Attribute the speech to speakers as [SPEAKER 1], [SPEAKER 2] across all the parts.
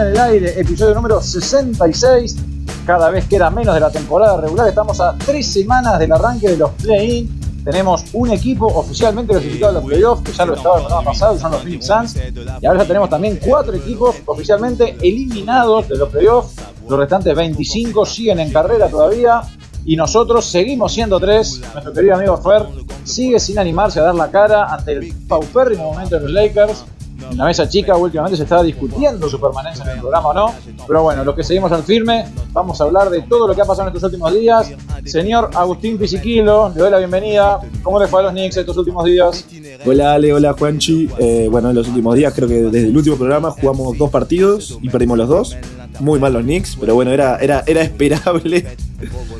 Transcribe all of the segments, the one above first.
[SPEAKER 1] En el aire, episodio número 66. Cada vez queda menos de la temporada regular. Estamos a tres semanas del arranque de los play-in. Tenemos un equipo oficialmente clasificado a los playoffs, que ya lo estaba el programa pasado, son los Phoenix Suns. Y ahora ya tenemos también cuatro equipos oficialmente eliminados de los playoffs. Los restantes 25 siguen en carrera todavía. Y nosotros seguimos siendo tres. Nuestro querido amigo Fer sigue sin animarse a dar la cara ante el paupérrimo momento de los Lakers. En la mesa chica últimamente se estaba discutiendo su permanencia en el programa o no. Pero bueno, los que seguimos al firme, vamos a hablar de todo lo que ha pasado en estos últimos días. Señor Agustín Pisiquilo, le doy la bienvenida. ¿Cómo le fue a los Knicks estos últimos días?
[SPEAKER 2] Hola Ale, hola Juanchi. Eh, bueno, en los últimos días, creo que desde el último programa jugamos dos partidos y perdimos los dos. Muy mal los Knicks, pero bueno, era, era, era esperable.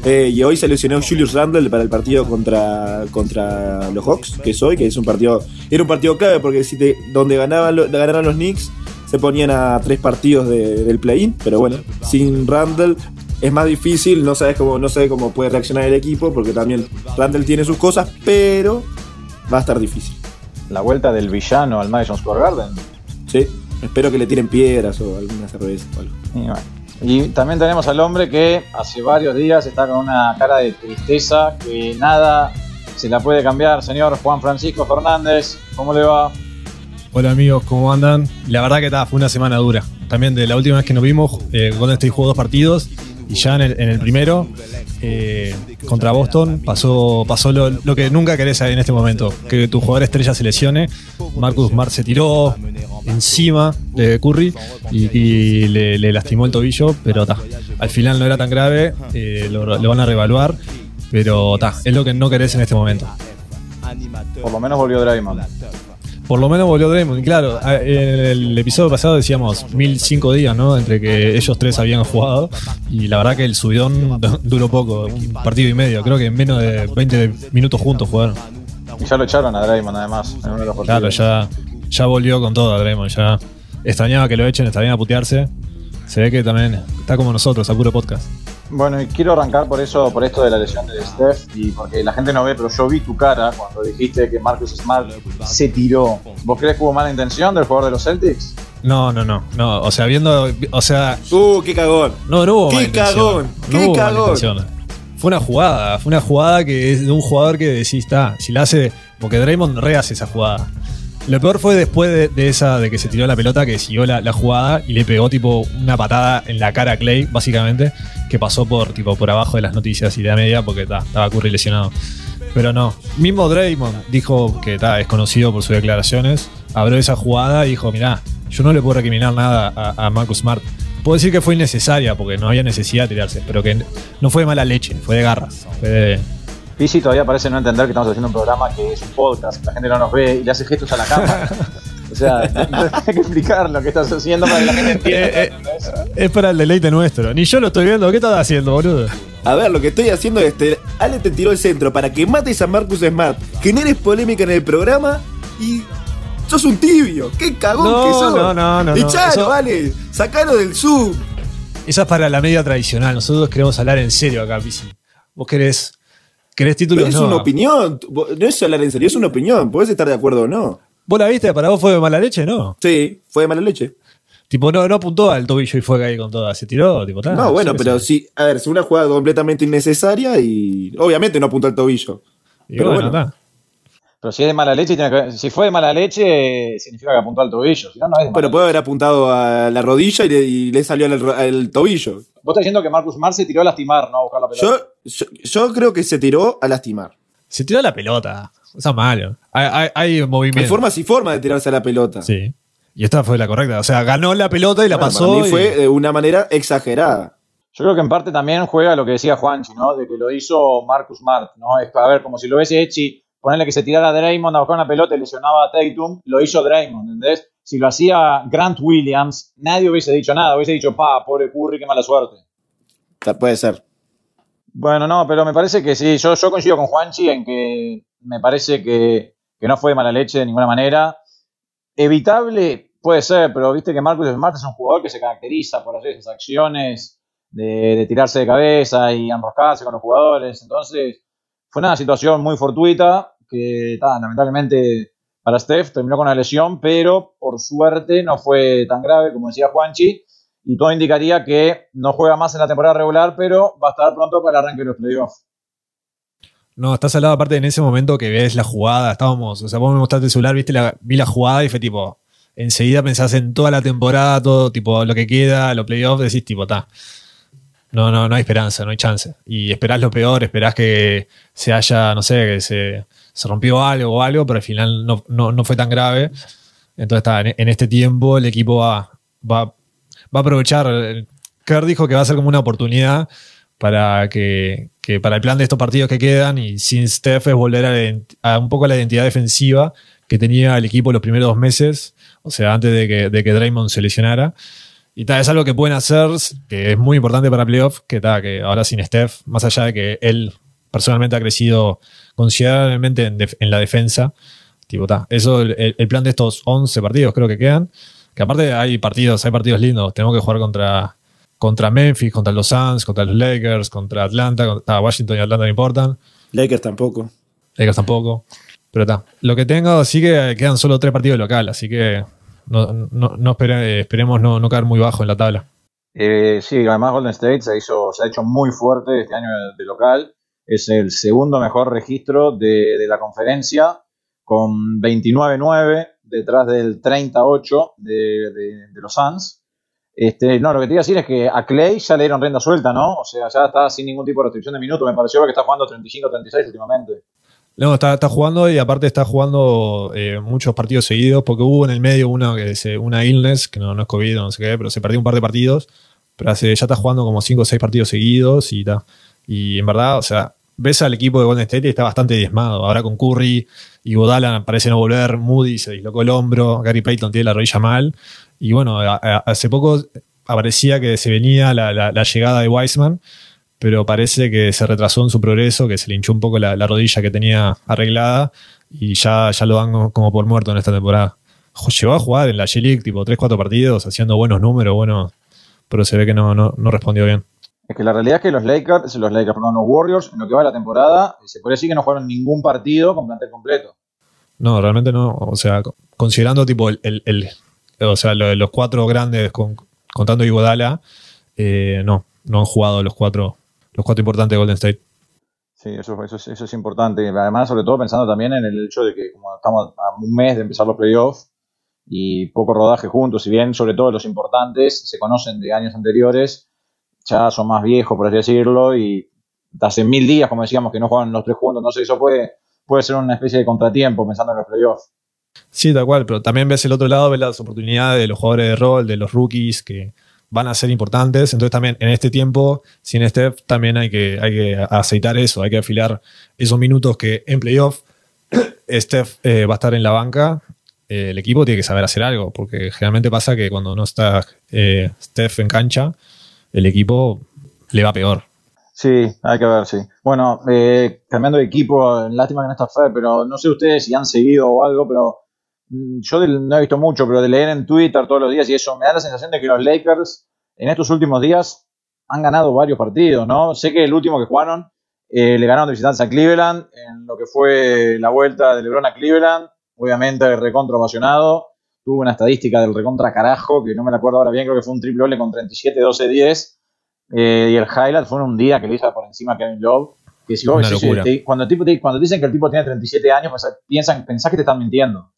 [SPEAKER 2] Eh, y hoy se lesionó Julius Randle para el partido contra, contra los Hawks, que es hoy, que es un partido. Era un partido clave porque si te, donde ganaban, lo- ganaran los Knicks se ponían a tres partidos de- del play-in, pero bueno, sin Randle es más difícil, no sabes cómo, no sé cómo puede reaccionar el equipo, porque también Randle tiene sus cosas, pero va a estar difícil.
[SPEAKER 1] La vuelta del villano al Madison Square Garden.
[SPEAKER 2] Sí, espero que le tiren piedras o alguna cerveza o algo.
[SPEAKER 1] Y, bueno. Y también tenemos al hombre que hace varios días está con una cara de tristeza que nada se la puede cambiar. Señor Juan Francisco Fernández, ¿cómo le va?
[SPEAKER 3] Hola amigos, ¿cómo andan? La verdad que ta, fue una semana dura. También de la última vez que nos vimos, eh, Golden State jugó dos partidos y ya en el, en el primero, eh, contra Boston, pasó, pasó lo, lo que nunca querés en este momento, que tu jugador estrella se lesione. Marcus Smart se tiró encima de Curry y, le, lastimó el tobillo, pero ta, al final no era tan grave, eh, lo, lo van a reevaluar, pero ta, es lo que no querés en este momento.
[SPEAKER 1] Por lo menos volvió Draymond.
[SPEAKER 3] Por lo menos volvió Draymond. Y claro, a- en el episodio pasado decíamos 1005 días, ¿no? Entre que ellos tres habían jugado. Y la verdad que el subidón du- duró poco, un partido y medio. Creo que en menos de 20 minutos juntos jugaron.
[SPEAKER 1] Y ya lo echaron a Draymond además en uno de los.
[SPEAKER 3] Claro, ya, ya volvió con todo Draymond. Ya extrañaba que lo echen, extrañaba putearse. Se ve que también está como nosotros, a puro podcast.
[SPEAKER 1] Bueno, y quiero arrancar por eso, por esto de la lesión de Steph, y porque la gente no ve, pero yo vi tu cara cuando dijiste que Marcus Smart se tiró. ¿Vos crees que hubo mala intención del jugador de los Celtics?
[SPEAKER 3] No, no, no. no o sea, viendo. O sea,
[SPEAKER 2] ¡Uh, qué cagón!
[SPEAKER 3] No, no hubo
[SPEAKER 2] ¡Qué
[SPEAKER 3] mala intención.
[SPEAKER 2] cagón!
[SPEAKER 3] No
[SPEAKER 2] ¡Qué
[SPEAKER 3] hubo
[SPEAKER 2] cagón!
[SPEAKER 3] Fue una jugada, fue una jugada que es de un jugador que decís, está, si la hace, porque Draymond rehace esa jugada. Lo peor fue después de, esa, de que se tiró la pelota, que siguió la, la jugada y le pegó tipo una patada en la cara a Clay, básicamente, que pasó por tipo por abajo de las noticias y de media porque ta, estaba Curry lesionado. Pero no, mismo Draymond dijo que ta, es conocido por sus declaraciones, abrió esa jugada y dijo, mirá, yo no le puedo recriminar nada a, a Marcus Smart. Puedo decir que fue innecesaria porque no había necesidad de tirarse, pero que no fue de mala leche, fue de garras. Fue de,
[SPEAKER 1] Pisi todavía parece no entender que estamos haciendo un programa que es un podcast, que la gente no nos ve y le hace gestos a la cámara. O sea, hay que explicar lo que estás haciendo para que la gente entienda.
[SPEAKER 3] Eh, eh. Es para el deleite nuestro. Ni yo lo estoy viendo. ¿Qué estás haciendo, boludo?
[SPEAKER 2] A ver, lo que estoy haciendo es. Te, Ale te tiró el centro para que mates a Marcus Smart, generes polémica en el programa y. ¡Sos un tibio! ¡Qué cagón
[SPEAKER 3] No,
[SPEAKER 2] que sos!
[SPEAKER 3] no, no, no, no.
[SPEAKER 2] ¡Echalo,
[SPEAKER 3] Eso-
[SPEAKER 2] vale! ¡Sacalo del sub!
[SPEAKER 3] Esa es para la media tradicional. Nosotros queremos hablar en serio acá, Pisi. Vos querés. ¿Querés títulos?
[SPEAKER 2] Pero es
[SPEAKER 3] No.
[SPEAKER 2] una opinión. No es hablar en serio, es una opinión. Podés estar de acuerdo o no.
[SPEAKER 3] ¿Vos la viste? ¿Para vos fue de mala leche? No.
[SPEAKER 2] Sí, fue de mala leche.
[SPEAKER 3] Tipo, no, no apuntó al tobillo y fue ahí con toda. Se tiró, tipo, tal.
[SPEAKER 2] no, bueno, pero sí. A ver, es una jugada completamente innecesaria y. Obviamente no apuntó al tobillo.
[SPEAKER 3] Y
[SPEAKER 2] pero
[SPEAKER 3] bueno,
[SPEAKER 2] bueno.
[SPEAKER 3] está.
[SPEAKER 1] Pero si es de mala leche, tiene que- si fue de mala leche, significa que apuntó al tobillo. Si no, no es de mala
[SPEAKER 2] Pero puede haber apuntado a la rodilla y le, y le salió al, al tobillo.
[SPEAKER 1] Vos estás diciendo que Marcus Smart se tiró a lastimar, no a buscar la pelota.
[SPEAKER 2] Yo, yo, yo creo que se tiró a lastimar.
[SPEAKER 3] Se tiró la pelota. Eso es malo. Hay, hay, hay
[SPEAKER 2] Hay
[SPEAKER 3] movimiento.
[SPEAKER 2] formas y formas de tirarse a la pelota.
[SPEAKER 3] Sí. Y esta fue la correcta. O sea, ganó la pelota y la
[SPEAKER 2] Bueno,
[SPEAKER 3] pasó.
[SPEAKER 2] para mí
[SPEAKER 3] y-
[SPEAKER 2] fue de una manera exagerada.
[SPEAKER 1] Yo creo que en parte también juega lo que decía Juanchi, ¿no? De que lo hizo Marcus Smart, ¿no? Es para ver, como si lo hubiese hecho, ponerle que se tirara a Draymond a buscar una pelota y lesionaba a Tatum, lo hizo Draymond, ¿entendés? Si lo hacía Grant Williams, nadie hubiese dicho nada, hubiese dicho, pa, pobre Curry, qué mala suerte.
[SPEAKER 2] O sea, puede ser.
[SPEAKER 1] Bueno, no, pero me parece que sí, yo, coincido con Juanchi en que me parece que, que no fue de mala leche de ninguna manera. Evitable puede ser, pero viste que Marcus Smart es un jugador que se caracteriza por hacer esas acciones de, tirarse de cabeza y enroscarse con los jugadores. Entonces, fue una situación muy fortuita que ta, lamentablemente para Steph, terminó con una lesión, pero por suerte no fue tan grave como decía Juanchi, y todo indicaría que no juega más en la temporada regular, pero va a estar pronto para el arranque de los playoffs.
[SPEAKER 3] No, estás al lado aparte en ese momento que ves la jugada, estábamos, o sea, vos me mostraste el celular, viste vi la jugada y fue tipo, enseguida pensás en toda la temporada, todo tipo lo que queda, los playoffs, decís tipo, ta. No, no, no hay esperanza, no hay chance. Y esperás lo peor, esperás que se haya, no sé, que se, se rompió algo o algo, pero al final no, no, no fue tan grave. Entonces está, en, en este tiempo el equipo va, va, va a aprovechar. Kerr dijo que va a ser como una oportunidad para que, para el plan de estos partidos que quedan y sin Steph es volver a, un poco a la identidad defensiva que tenía el equipo los primeros dos meses, o sea, antes de que, de que Draymond se lesionara. Y tal, es algo que pueden hacer, que es muy importante para playoff, que, ta, que ahora sin Steph, más allá de que él personalmente ha crecido considerablemente en la defensa, tipo, ta, eso, el, el plan de estos 11 partidos creo que quedan, que aparte hay partidos, hay partidos lindos, tenemos que jugar contra, contra Memphis, contra los Suns, contra los Lakers, contra Atlanta, contra Washington y Atlanta no importan,
[SPEAKER 2] Lakers tampoco.
[SPEAKER 3] Lakers tampoco, pero está. Lo que tengo, sí que quedan solo tres partidos local, así que no, no, no espere- esperemos no, no caer muy bajo en la tabla.
[SPEAKER 1] Eh, sí, además Golden State se, hizo, se ha hecho muy fuerte este año de, de local. Es el segundo mejor registro de, de la conferencia, con 29-9, detrás del 38 de, los Suns. Este, no, lo que te iba a decir es que a Clay ya le dieron rienda suelta, ¿no? O sea, ya está sin ningún tipo de restricción de minutos. Me pareció que está jugando 35-36 últimamente.
[SPEAKER 3] No, está, está jugando y aparte está jugando eh, muchos partidos seguidos, porque hubo en el medio una, que una illness, que no, es COVID, no sé qué, pero se perdió un par de partidos, pero ya está jugando como 5 o 6 partidos seguidos y ta. Y en verdad, o sea, ves al equipo de Golden State y está bastante diezmado. Ahora con Curry y Godala parece no volver, Moody se dislocó el hombro, Gary Payton tiene la rodilla mal. Y bueno, hace poco aparecía que se venía la, llegada de Wiseman, pero parece que se retrasó en su progreso, que se le hinchó un poco la, la rodilla que tenía arreglada y ya, ya lo dan como por muerto en esta temporada. Llegó a jugar en la G-League tipo 3-4 partidos, haciendo buenos números, bueno, pero se ve que no, no respondió bien.
[SPEAKER 1] Es que la realidad es que los Lakers, los Lakers, perdón, los Warriors, en lo que va de la temporada, se puede decir que no jugaron ningún partido con plantel completo.
[SPEAKER 3] No, realmente no. O sea, co- considerando tipo el, el- el- o sea, los cuatro grandes, con- contando Iguodala, eh, no, no han jugado los cuatro, los cuatro importantes de Golden State.
[SPEAKER 1] Sí, eso, eso, es, eso es importante. Además, sobre todo pensando también en el hecho de que como estamos a un mes de empezar los playoffs y poco rodaje juntos, si bien sobre todo los importantes se conocen de años anteriores, ya son más viejos, por así decirlo, y hace mil días, como decíamos, que no juegan los tres juntos, entonces eso puede, puede ser una especie de contratiempo pensando en los playoffs.
[SPEAKER 3] Sí, tal cual, pero también ves el otro lado, ves las oportunidades de los jugadores de rol, de los rookies que van a ser importantes. Entonces también en este tiempo, sin Steph, también hay que, hay que aceitar eso, hay que afilar esos minutos que en playoff Steph eh, va a estar en la banca. eh, el equipo tiene que saber hacer algo, porque generalmente pasa que cuando no está eh, Steph en cancha, el equipo le va peor.
[SPEAKER 1] Sí, hay que ver, sí. Bueno, eh, cambiando de equipo, lástima que no está Fer, pero no sé ustedes si han seguido o algo, pero mm, yo no he visto mucho, pero de leer en Twitter todos los días y eso, me da la sensación de que los Lakers en estos últimos días han ganado varios partidos, ¿no? Sé que el último que jugaron eh, le ganaron de visitantes a Cleveland en lo que fue la vuelta de LeBron a Cleveland, obviamente recontra ovacionado, tuvo una estadística del recontra carajo, que no me la acuerdo ahora bien, creo que fue un triple doble con 37, 12, 10. Eh, y el highlight fue en un día que le hizo por encima a Kevin Love. Que si vos te- cuando, el tipo te- cuando dicen que el tipo tiene 37 años, pues, piensan, pensás que te están mintiendo.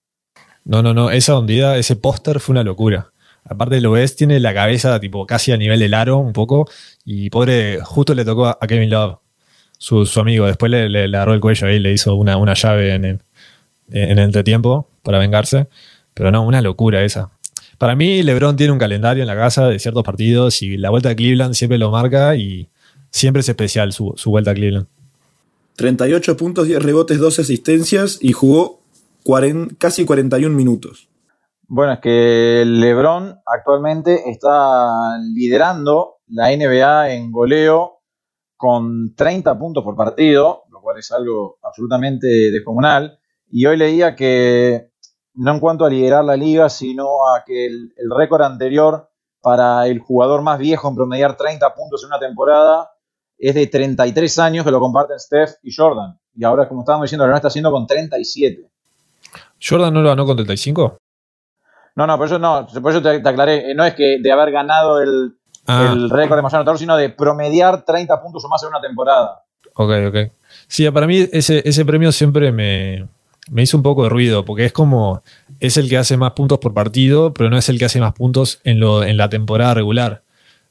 [SPEAKER 3] No, no, no, esa ondida, ese póster fue una locura. Aparte lo ves, tiene la cabeza tipo casi a nivel del aro un poco y pobre, justo le tocó a Kevin Love, su, su amigo, después le, le, le agarró el cuello ahí, le hizo una, una llave en el, en el entretiempo para vengarse, pero no, una locura esa. Para mí LeBron tiene un calendario en la casa de ciertos partidos y la vuelta a Cleveland siempre lo marca y siempre es especial su, su vuelta a Cleveland.
[SPEAKER 2] 38 puntos, 10 rebotes, 12 asistencias y jugó 40 casi 41 minutos.
[SPEAKER 1] Bueno, es que LeBron actualmente está liderando la NBA en goleo con 30 puntos por partido, lo cual es algo absolutamente descomunal. Y hoy leía que no en cuanto a liderar la liga, sino a que el, el récord anterior para el jugador más viejo en promediar 30 puntos en una temporada es de 33 años que lo comparten Steph y Jordan. Y ahora, como estábamos diciendo, lo está haciendo con 37.
[SPEAKER 3] ¿Jordan no lo ganó con 35?
[SPEAKER 1] No, no, por eso no, por eso te, te aclaré. Eh, No es que de haber ganado el,
[SPEAKER 3] Ah,
[SPEAKER 1] el récord de mayor anotador, sino de promediar 30 puntos o más en una temporada.
[SPEAKER 3] ok, ok. Sí, para mí ese, ese premio siempre me, me hizo un poco de ruido, porque es como, es el que hace más puntos por partido, pero no es el que hace más puntos en, lo, en la temporada regular.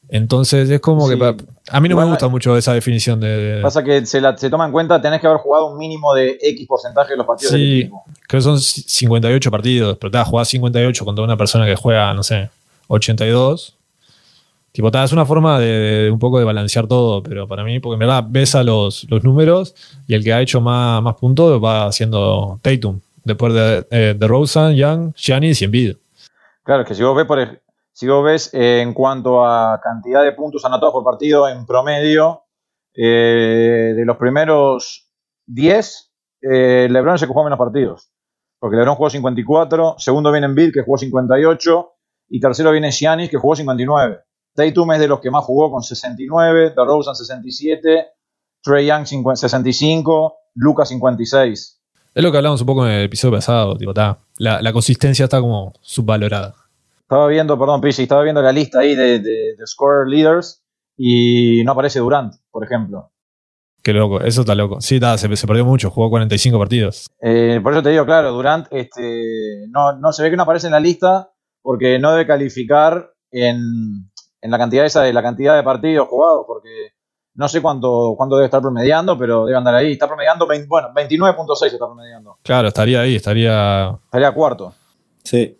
[SPEAKER 3] Entonces es como
[SPEAKER 1] Sí.
[SPEAKER 3] que pa- a mí no me gusta mucho esa definición de... de-
[SPEAKER 1] Pasa que se, la- se toma en cuenta, tenés que haber jugado un mínimo de X porcentaje de los partidos del
[SPEAKER 3] Sí,
[SPEAKER 1] equipo.
[SPEAKER 3] creo que son 58 partidos, pero te vas a jugar 58 contra una persona que juega, no sé, 82. Tipo, es una forma de, un poco de balancear todo, pero para mí, porque en verdad ves a los, los números y el que ha hecho más, más puntos va siendo Tatum. Después de, eh, de Rosen, Young, Giannis y Embiid.
[SPEAKER 1] Claro, es que si vos ves, por, si vos ves eh, en cuanto a cantidad de puntos anotados por partido en promedio, eh, de los primeros 10, eh, LeBron que jugó menos partidos. Porque LeBron jugó 54, segundo viene Embiid, que jugó 58, y tercero viene Giannis, que jugó 59. Tatum es de los que más jugó con 69, DeRozan 67, Trey Young 50 65, Lucas 56.
[SPEAKER 3] Es lo que hablamos un poco en el episodio pasado. Tipo, ta, la, la consistencia está como subvalorada.
[SPEAKER 1] Estaba viendo, perdón, Pisi, estaba viendo la lista ahí de, de, de scorer leaders y no aparece Durant, por ejemplo.
[SPEAKER 3] Qué loco, eso está loco. Sí, ta, se, se perdió mucho, jugó 45 partidos.
[SPEAKER 1] Eh, por eso te digo, claro, Durant este, no, no se ve que no aparece en la lista porque no debe calificar en, en la cantidad esa de la cantidad de partidos jugados, porque no sé cuánto, cuánto debe estar promediando, pero debe andar ahí. Está promediando, 20 bueno, 29.6 está promediando.
[SPEAKER 3] Claro, estaría ahí, estaría
[SPEAKER 1] Estaría cuarto.
[SPEAKER 2] Sí.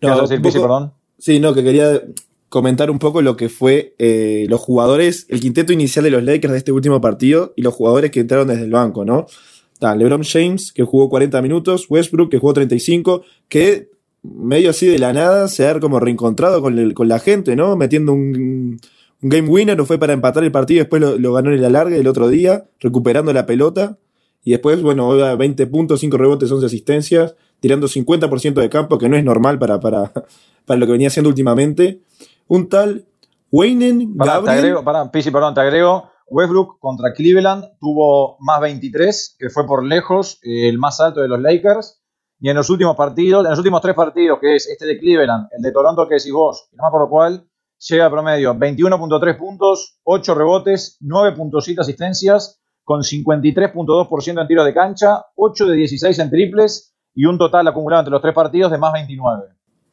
[SPEAKER 1] ¿Qué vas a decir,
[SPEAKER 2] poco-
[SPEAKER 1] perdón?
[SPEAKER 2] Sí, no, que quería comentar un poco lo que fue eh, los jugadores, el quinteto inicial de los Lakers de este último partido y los jugadores que entraron desde el banco, ¿no? Está LeBron James, que jugó 40 minutos, Westbrook, que jugó 35, que medio así de la nada se ha como reencontrado con, el- con la gente, ¿no? Metiendo un, un game winner, no fue para empatar el partido, después lo, lo ganó en el alargue el otro día, recuperando la pelota. Y después, bueno, ahora 20 puntos, 5 rebotes, 11 asistencias, tirando 50% de campo, que no es normal para, para, para lo que venía haciendo últimamente. Un tal Waynen
[SPEAKER 1] Pará, te
[SPEAKER 2] Gabriel.
[SPEAKER 1] agrego, pará, Pisi, perdón, te agrego. Westbrook contra Cleveland tuvo más 23, que fue por lejos eh, el más alto de los Lakers. Y en los últimos partidos, en los últimos tres partidos, que es este de Cleveland, el de Toronto que decís vos, y no me acuerdo cuál, llega a promedio 21.3 puntos, 8 rebotes, 9.7 asistencias, con 53.2% en tiro de cancha, 8 de 16 en triples y un total acumulado entre los tres partidos de más 29.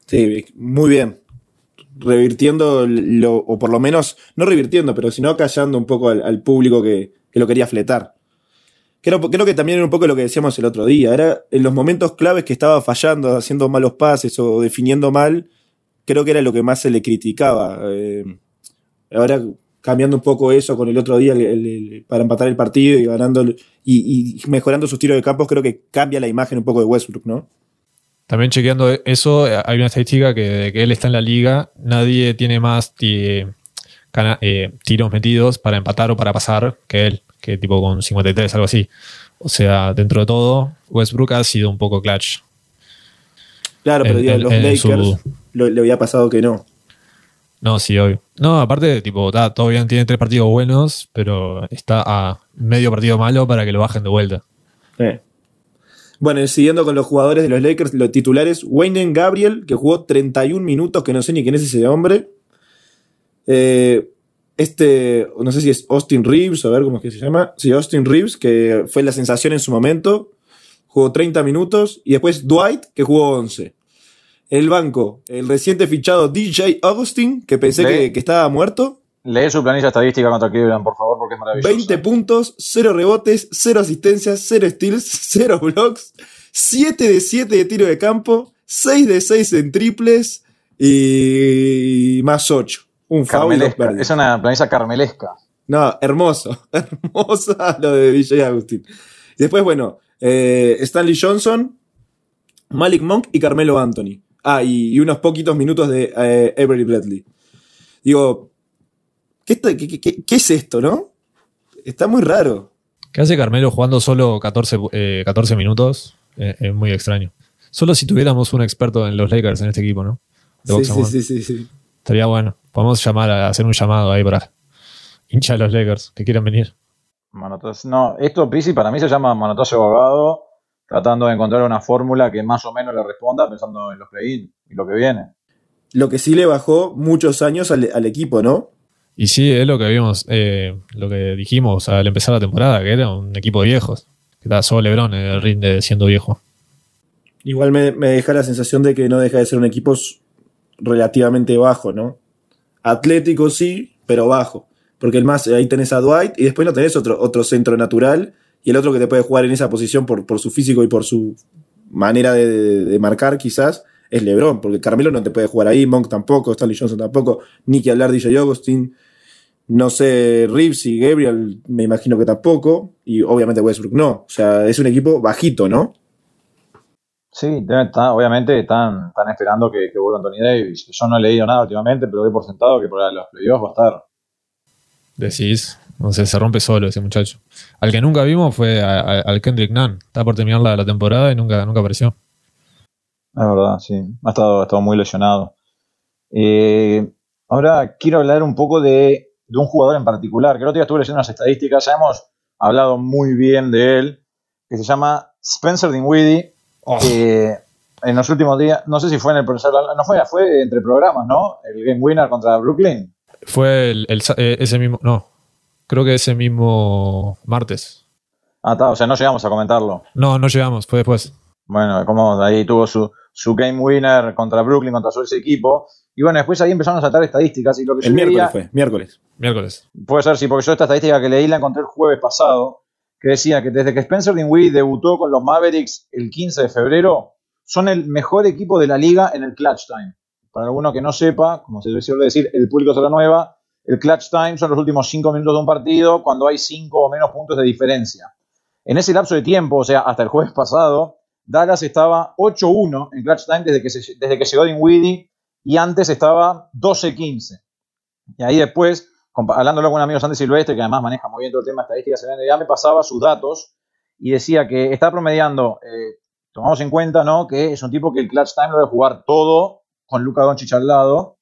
[SPEAKER 2] Sí, muy bien. Revirtiendo, lo, o por lo menos, no revirtiendo, pero sino callando un poco al, al público que, que lo quería fletar. Creo, creo que también era un poco lo que decíamos el otro día. Era en los momentos claves que estaba fallando, haciendo malos pases o definiendo mal, creo que era lo que más se le criticaba. Eh, ahora cambiando un poco eso con el otro día para empatar el partido y ganando y, mejorando sus tiros de campo, creo que cambia la imagen un poco de Westbrook, ¿no?
[SPEAKER 3] También chequeando eso, eh, hay una estadística que de que él está en la liga, nadie tiene más cana- eh, tiros metidos para empatar o para pasar que él, que tipo con 53, algo así. O sea, dentro de todo, Westbrook ha sido un poco clutch.
[SPEAKER 2] Claro, pero
[SPEAKER 3] En-
[SPEAKER 2] digo,
[SPEAKER 3] en-
[SPEAKER 2] los
[SPEAKER 3] en
[SPEAKER 2] Lakers
[SPEAKER 3] su-
[SPEAKER 2] lo- le había pasado que no.
[SPEAKER 3] No, sí, obvio. No, aparte, tipo, ta, todo bien, tiene tres partidos buenos, pero está a medio partido malo para que lo bajen de vuelta.
[SPEAKER 2] Sí. Bueno, siguiendo con los jugadores de los Lakers, los titulares, Wayne Gabriel, que jugó 31 minutos, que no sé ni quién es ese hombre. Eh, este, no sé si es Austin Reeves, a ver cómo es que se llama. Sí, Austin Reeves, que fue la sensación en su momento. Jugó 30 minutos. Y después Dwight, que jugó 11. En el banco, el reciente fichado DJ Augustin, que pensé que, que estaba muerto.
[SPEAKER 1] Lee su planilla estadística contra Cleveland, por favor, porque es maravilloso.
[SPEAKER 2] 20 puntos, 0 rebotes, 0 asistencias, 0 steals, 0 blocks, 7 de 7 de tiro de campo, 6 de 6 en triples y más 8. Un
[SPEAKER 1] Carmelesca. Es una planilla carmelesca.
[SPEAKER 2] No, hermoso. Hermosa lo de DJ Agustín. Y después, bueno, eh, Stanley Johnson, Malik Monk y Carmelo Anthony. Ah, y, y unos poquitos minutos de eh, Avery Bradley. Digo, ¿qué, está- qué- qué- qué- qué es esto, no? Está muy raro.
[SPEAKER 3] ¿Qué hace Carmelo jugando solo 14, eh, 14 minutos? Eh, es muy extraño. Solo si tuviéramos un experto en los Lakers en este equipo, ¿no?
[SPEAKER 2] Sí, sí, sí, sí, sí.
[SPEAKER 3] Estaría bueno. Podemos llamar a hacer un llamado ahí para hincha de los Lakers que quieran venir.
[SPEAKER 1] Manotas- No, esto, Pisi, para mí se llama manotazo abogado, tratando de encontrar una fórmula que más o menos le responda pensando en los play-in y lo que viene.
[SPEAKER 2] Lo que sí le bajó muchos años al, al equipo, ¿no?
[SPEAKER 3] Y sí, es lo que vimos, eh, lo que dijimos al empezar la temporada, que era un equipo de viejos. Que estaba solo Lebron en el ring de siendo viejo.
[SPEAKER 2] Igual me, me deja la sensación de que no deja de ser un equipo relativamente bajo, ¿no? Atlético sí, pero bajo. Porque el más, ahí tenés a Dwight y después no tenés otro, otro centro natural y el otro que te puede jugar en esa posición por, por su físico y por su manera de, marcar quizás es LeBron, porque Carmelo no te puede jugar ahí, Monk tampoco, Stanley Johnson tampoco, Nicky hablar DJ no sé, Reeves y Gabriel me imagino que tampoco, y obviamente Westbrook no, o sea, es un equipo bajito, ¿no?
[SPEAKER 1] Sí, está, obviamente están, están esperando que, que, vuelva Anthony Davis. Yo no he leído nada últimamente, pero doy por sentado que para los playoffs va a estar.
[SPEAKER 3] Decís, no sé, se rompe solo ese muchacho. Al que nunca vimos fue a, a, al Kendrick Nunn. Está por terminar la, la, temporada y nunca, nunca apareció.
[SPEAKER 1] Es verdad, sí. Ha estado, ha estado muy lesionado. Eh, ahora quiero hablar un poco de, de, un jugador en particular, que otro día estuve leyendo unas estadísticas, ya hemos hablado muy bien de él, que se llama Spencer Dinwiddie. Oh. Eh, en los últimos días, no sé si fue en el profesor, no fue, fue entre programas, ¿no? El Game Winner contra Brooklyn.
[SPEAKER 3] Fue el, el, eh, ese mismo, no, creo que ese mismo martes.
[SPEAKER 1] Ah, está, o sea, no llegamos a comentarlo.
[SPEAKER 3] No, no llegamos, fue después.
[SPEAKER 1] Bueno, como ahí tuvo su, su Game Winner contra Brooklyn, contra su ese equipo. Y bueno, después ahí empezaron a saltar estadísticas y lo que
[SPEAKER 2] El miércoles fue, miércoles.
[SPEAKER 3] Miércoles.
[SPEAKER 1] Puede ser, sí, porque yo esta estadística que leí la encontré el jueves pasado, que decía que desde que Spencer Dinwiddie debutó con los Mavericks el 15 de febrero, son el mejor equipo de la liga en el clutch time. Para alguno que no sepa, como se suele decir, el público se la nueva, el clutch time son los últimos 5 minutos de un partido cuando hay 5 o menos puntos de diferencia. En ese lapso de tiempo, o sea, hasta el jueves pasado, Dallas estaba 8-1 en clutch time desde que, se, desde que llegó Dinwiddie y antes estaba 12-15. Y ahí después, hablándolo con amigos antes Silvestre, que además maneja muy bien todo el tema de estadísticas en la NBA, me pasaba sus datos y decía que está promediando, eh, tomamos en cuenta ¿no? que es un tipo que el clutch time lo debe jugar todo con Luka Doncic al lado.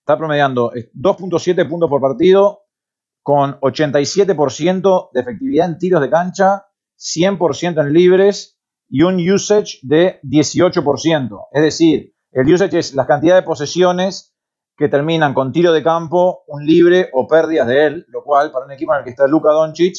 [SPEAKER 1] Está promediando 2.7 puntos por partido, con 87% de efectividad en tiros de cancha, 100% en libres y un usage de 18%. Es decir, el usage es la cantidad de posesiones que terminan con tiro de campo, un libre o pérdidas de él, lo cual para un equipo en el que está Luka Doncic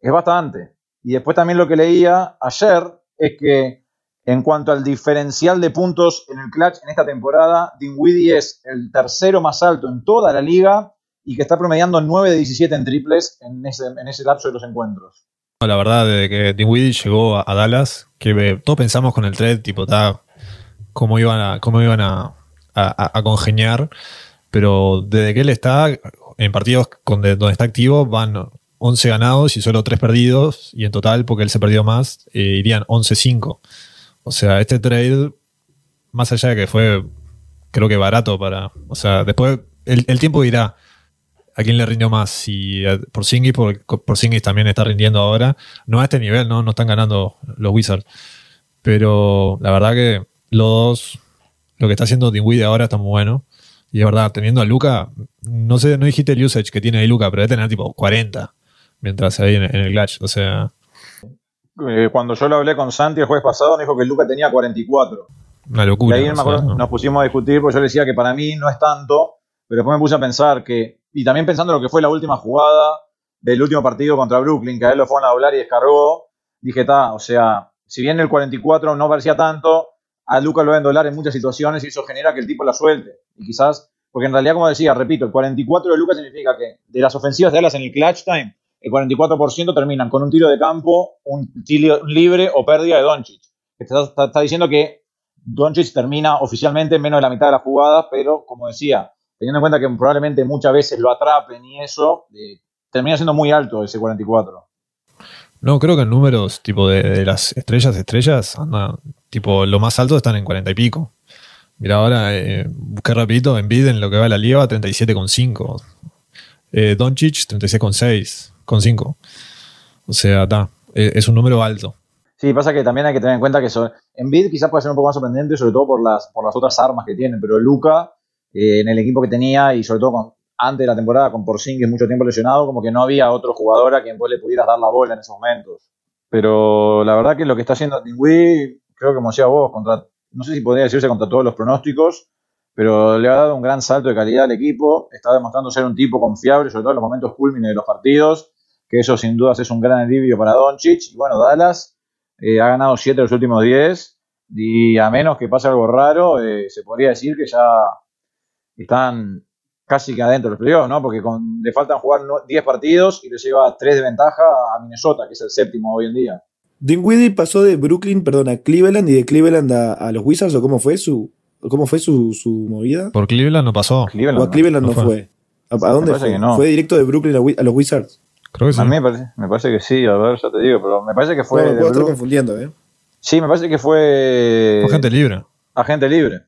[SPEAKER 1] es bastante. Y después también lo que leía ayer es que en cuanto al diferencial de puntos en el clutch en esta temporada, Dinwiddie es el tercero más alto en toda la liga y que está promediando 9 de 17 en triples en ese, en ese lapso de los encuentros.
[SPEAKER 3] La verdad, desde que Dinwiddie llegó a, Dallas, que todos pensamos con el trade, tipo, ta, cómo iban a, cómo iban a, a, a, congeniar, pero desde que él está en partidos con de, donde está activo van 11 ganados y solo 3 perdidos, y en total, porque él se perdió más, eh, irían 11-5. O sea, este trade, más allá de que fue, creo que barato para. O sea, después el, el tiempo dirá a quién le rindió más. Si por Singis, por, por Singis también está rindiendo ahora. No a este nivel, ¿no? No están ganando los Wizards. Pero la verdad que los dos, lo que está haciendo Dinwiddie ahora está muy bueno. Y es verdad, teniendo a Luca, no sé, no dijiste el usage que tiene ahí Luca, pero debe tener tipo 40 mientras ahí en, en el clutch. O sea,
[SPEAKER 1] eh, cuando yo lo hablé con Santi el jueves pasado, me dijo que Luca tenía 44.
[SPEAKER 3] Una locura.
[SPEAKER 1] Y ahí acuerdo, ¿no? nos pusimos a discutir, porque yo le decía que para mí no es tanto, pero después me puse a pensar que, y también pensando en lo que fue la última jugada del último partido contra Brooklyn, que a él lo fueron a doblar y descargó, dije, está, o sea, si bien el 44 no parecía tanto, a Luca lo deben doblar en muchas situaciones y eso genera que el tipo la suelte. Y quizás, porque en realidad, como decía, repito, el 44 de Luca significa que de las ofensivas de Dallas en el clutch time, el 44% terminan con un tiro de campo, un tiro libre o pérdida de Doncic. Está, está, diciendo que Doncic termina oficialmente en menos de la mitad de las jugadas, pero como decía, teniendo en cuenta que probablemente muchas veces lo atrapen y eso, eh, termina siendo muy alto ese 44.
[SPEAKER 3] No, creo que en números tipo de, de las estrellas, estrellas, anda, tipo lo más alto están en 40 y pico. Mira, ahora eh, busqué rapidito, en en lo que va la liga, 37,5. Eh, Doncic, 36,6 con 5. O sea, está. Es un número alto.
[SPEAKER 1] Sí, pasa que también hay que tener en cuenta que eso, en bid quizás puede ser un poco más sorprendente, sobre todo por las, por las otras armas que tienen, pero Luca, eh, en el equipo que tenía y sobre todo con, antes de la temporada con Porzingis mucho tiempo lesionado, como que no había otro jugador a quien vos le pudieras dar la bola en esos momentos. Pero la verdad que lo que está haciendo Dinwiddie, creo que como decía vos, contra, no sé si podría decirse contra todos los pronósticos, pero le ha dado un gran salto de calidad al equipo. Está demostrando ser un tipo confiable, sobre todo en los momentos culmines de los partidos, que eso sin dudas es un gran alivio para Doncic. Y bueno, Dallas eh, ha ganado 7 de los últimos 10 y a menos que pase algo raro, eh, se podría decir que ya están casi que adentro del playoff, ¿no? Porque con, le faltan jugar 10 partidos y le lleva 3 de ventaja a Minnesota, que es el séptimo hoy en día.
[SPEAKER 2] Dinwiddie pasó de Brooklyn, perdón, a Cleveland y de Cleveland a, a los Wizards, ¿o cómo fue su, cómo fue su, su movida?
[SPEAKER 3] Por Cleveland no pasó.
[SPEAKER 1] Cleveland,
[SPEAKER 2] o a Cleveland no,
[SPEAKER 3] no
[SPEAKER 2] fue.
[SPEAKER 3] fue.
[SPEAKER 2] ¿A, a dónde
[SPEAKER 1] parece
[SPEAKER 2] fue?
[SPEAKER 1] que no.
[SPEAKER 2] Fue directo de Brooklyn a, los Wizards.
[SPEAKER 3] Creo que sí.
[SPEAKER 1] A mí me parece, me parece que sí, a ver, ya te digo, pero me parece que fue.
[SPEAKER 2] Fue,
[SPEAKER 1] de
[SPEAKER 2] puedo estar confundiendo, ¿eh?
[SPEAKER 1] Sí, me parece que fue.
[SPEAKER 3] Fue gente libre.
[SPEAKER 1] agente libre.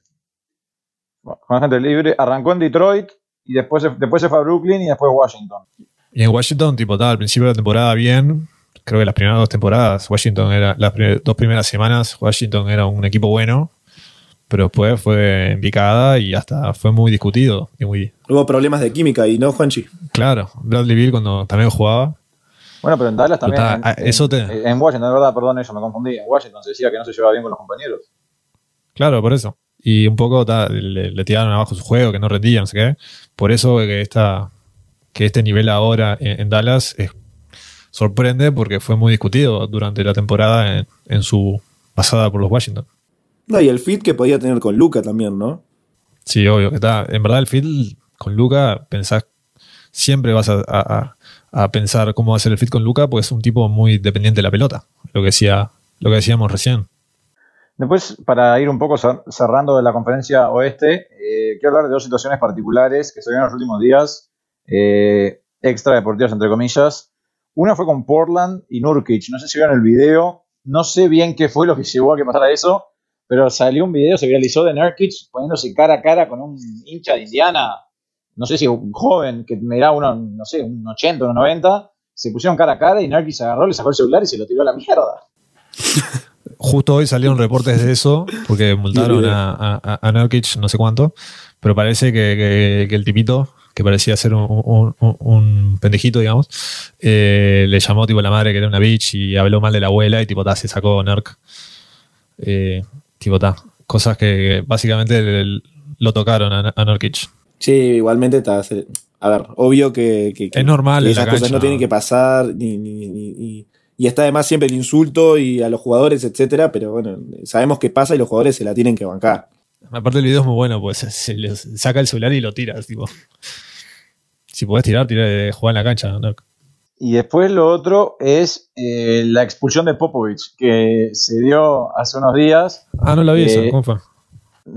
[SPEAKER 1] Bueno, agente libre. Arrancó en Detroit y después se, después se fue a Brooklyn y después Washington.
[SPEAKER 3] Y en Washington, tipo, estaba al principio de la temporada bien. Creo que las primeras dos temporadas, Washington era, las dos primeras semanas, Washington era un equipo bueno. Pero después fue en picada y hasta fue muy discutido. Y muy,
[SPEAKER 2] Hubo problemas de química y no, Juanchi.
[SPEAKER 3] claro, Bradley Bill cuando también jugaba.
[SPEAKER 1] Bueno, pero en Dallas también.
[SPEAKER 3] Está-
[SPEAKER 1] en,
[SPEAKER 3] ah, eso te-
[SPEAKER 1] en- en Washington, de verdad, perdón, eso me confundí. En Washington se decía que no se llevaba bien con los compañeros.
[SPEAKER 3] Claro, por eso. Y un poco ta, le, le tiraron abajo su juego, que no rendía, no sé qué. Por eso que esta, que este nivel ahora en, en Dallas es- sorprende porque fue muy discutido durante la temporada en, en su pasada por los Washington.
[SPEAKER 2] No, y el fit que podía tener con Luca también, ¿no?
[SPEAKER 3] Sí, obvio que está. En verdad, el fit con Luca, pensás, siempre vas a, a- a pensar cómo va a ser el fit con Luca, porque es un tipo muy dependiente de la pelota. Lo que decía, lo que decíamos recién.
[SPEAKER 1] Después, para ir un poco cer- cerrando de la conferencia oeste, eh, quiero hablar de dos situaciones particulares que se vieron en los últimos días, eh, extra deportivas entre comillas. Una fue con Portland y Nurkic. No sé si vieron el video, no sé bien qué fue lo que llevó a que pasara eso, pero salió un video, se viralizó de Nurkic poniéndose cara a cara con un hincha de Indiana, no sé si un joven que miraba uno, no sé, un 80, un 90, se pusieron cara a cara y Nurkic se agarró, le sacó el celular y se lo tiró a la mierda.
[SPEAKER 3] Justo hoy salieron reportes de eso, porque multaron a, a, a Nurkic no sé cuánto, pero parece que, que- que el tipito, que parecía ser un, un- un- un pendejito, digamos, eh, le llamó tipo a la madre que era una bitch y habló mal de la abuela y tipo ta, se sacó Nurk. Eh, tipo ta, cosas que básicamente lo tocaron a, a Nurkic.
[SPEAKER 2] Sí, igualmente está. A ver, obvio que, que- que-
[SPEAKER 3] Es normal
[SPEAKER 2] que
[SPEAKER 3] la
[SPEAKER 2] esas cosas
[SPEAKER 3] cancha.
[SPEAKER 2] no tienen que pasar, ni, ni- ni- ni- y está además siempre el insulto y a los jugadores, etcétera, pero bueno, sabemos que pasa y los jugadores se la tienen que bancar.
[SPEAKER 3] Aparte el video es muy bueno, pues se, se le saca el celular y lo tiras, tipo. Si podés tirar, tira de jugar en la cancha.
[SPEAKER 1] Y después lo otro es eh, la expulsión de Popovich, que se dio hace unos días.
[SPEAKER 3] Ah, no la vi eso,
[SPEAKER 1] Eh,
[SPEAKER 3] ¿cómo fue?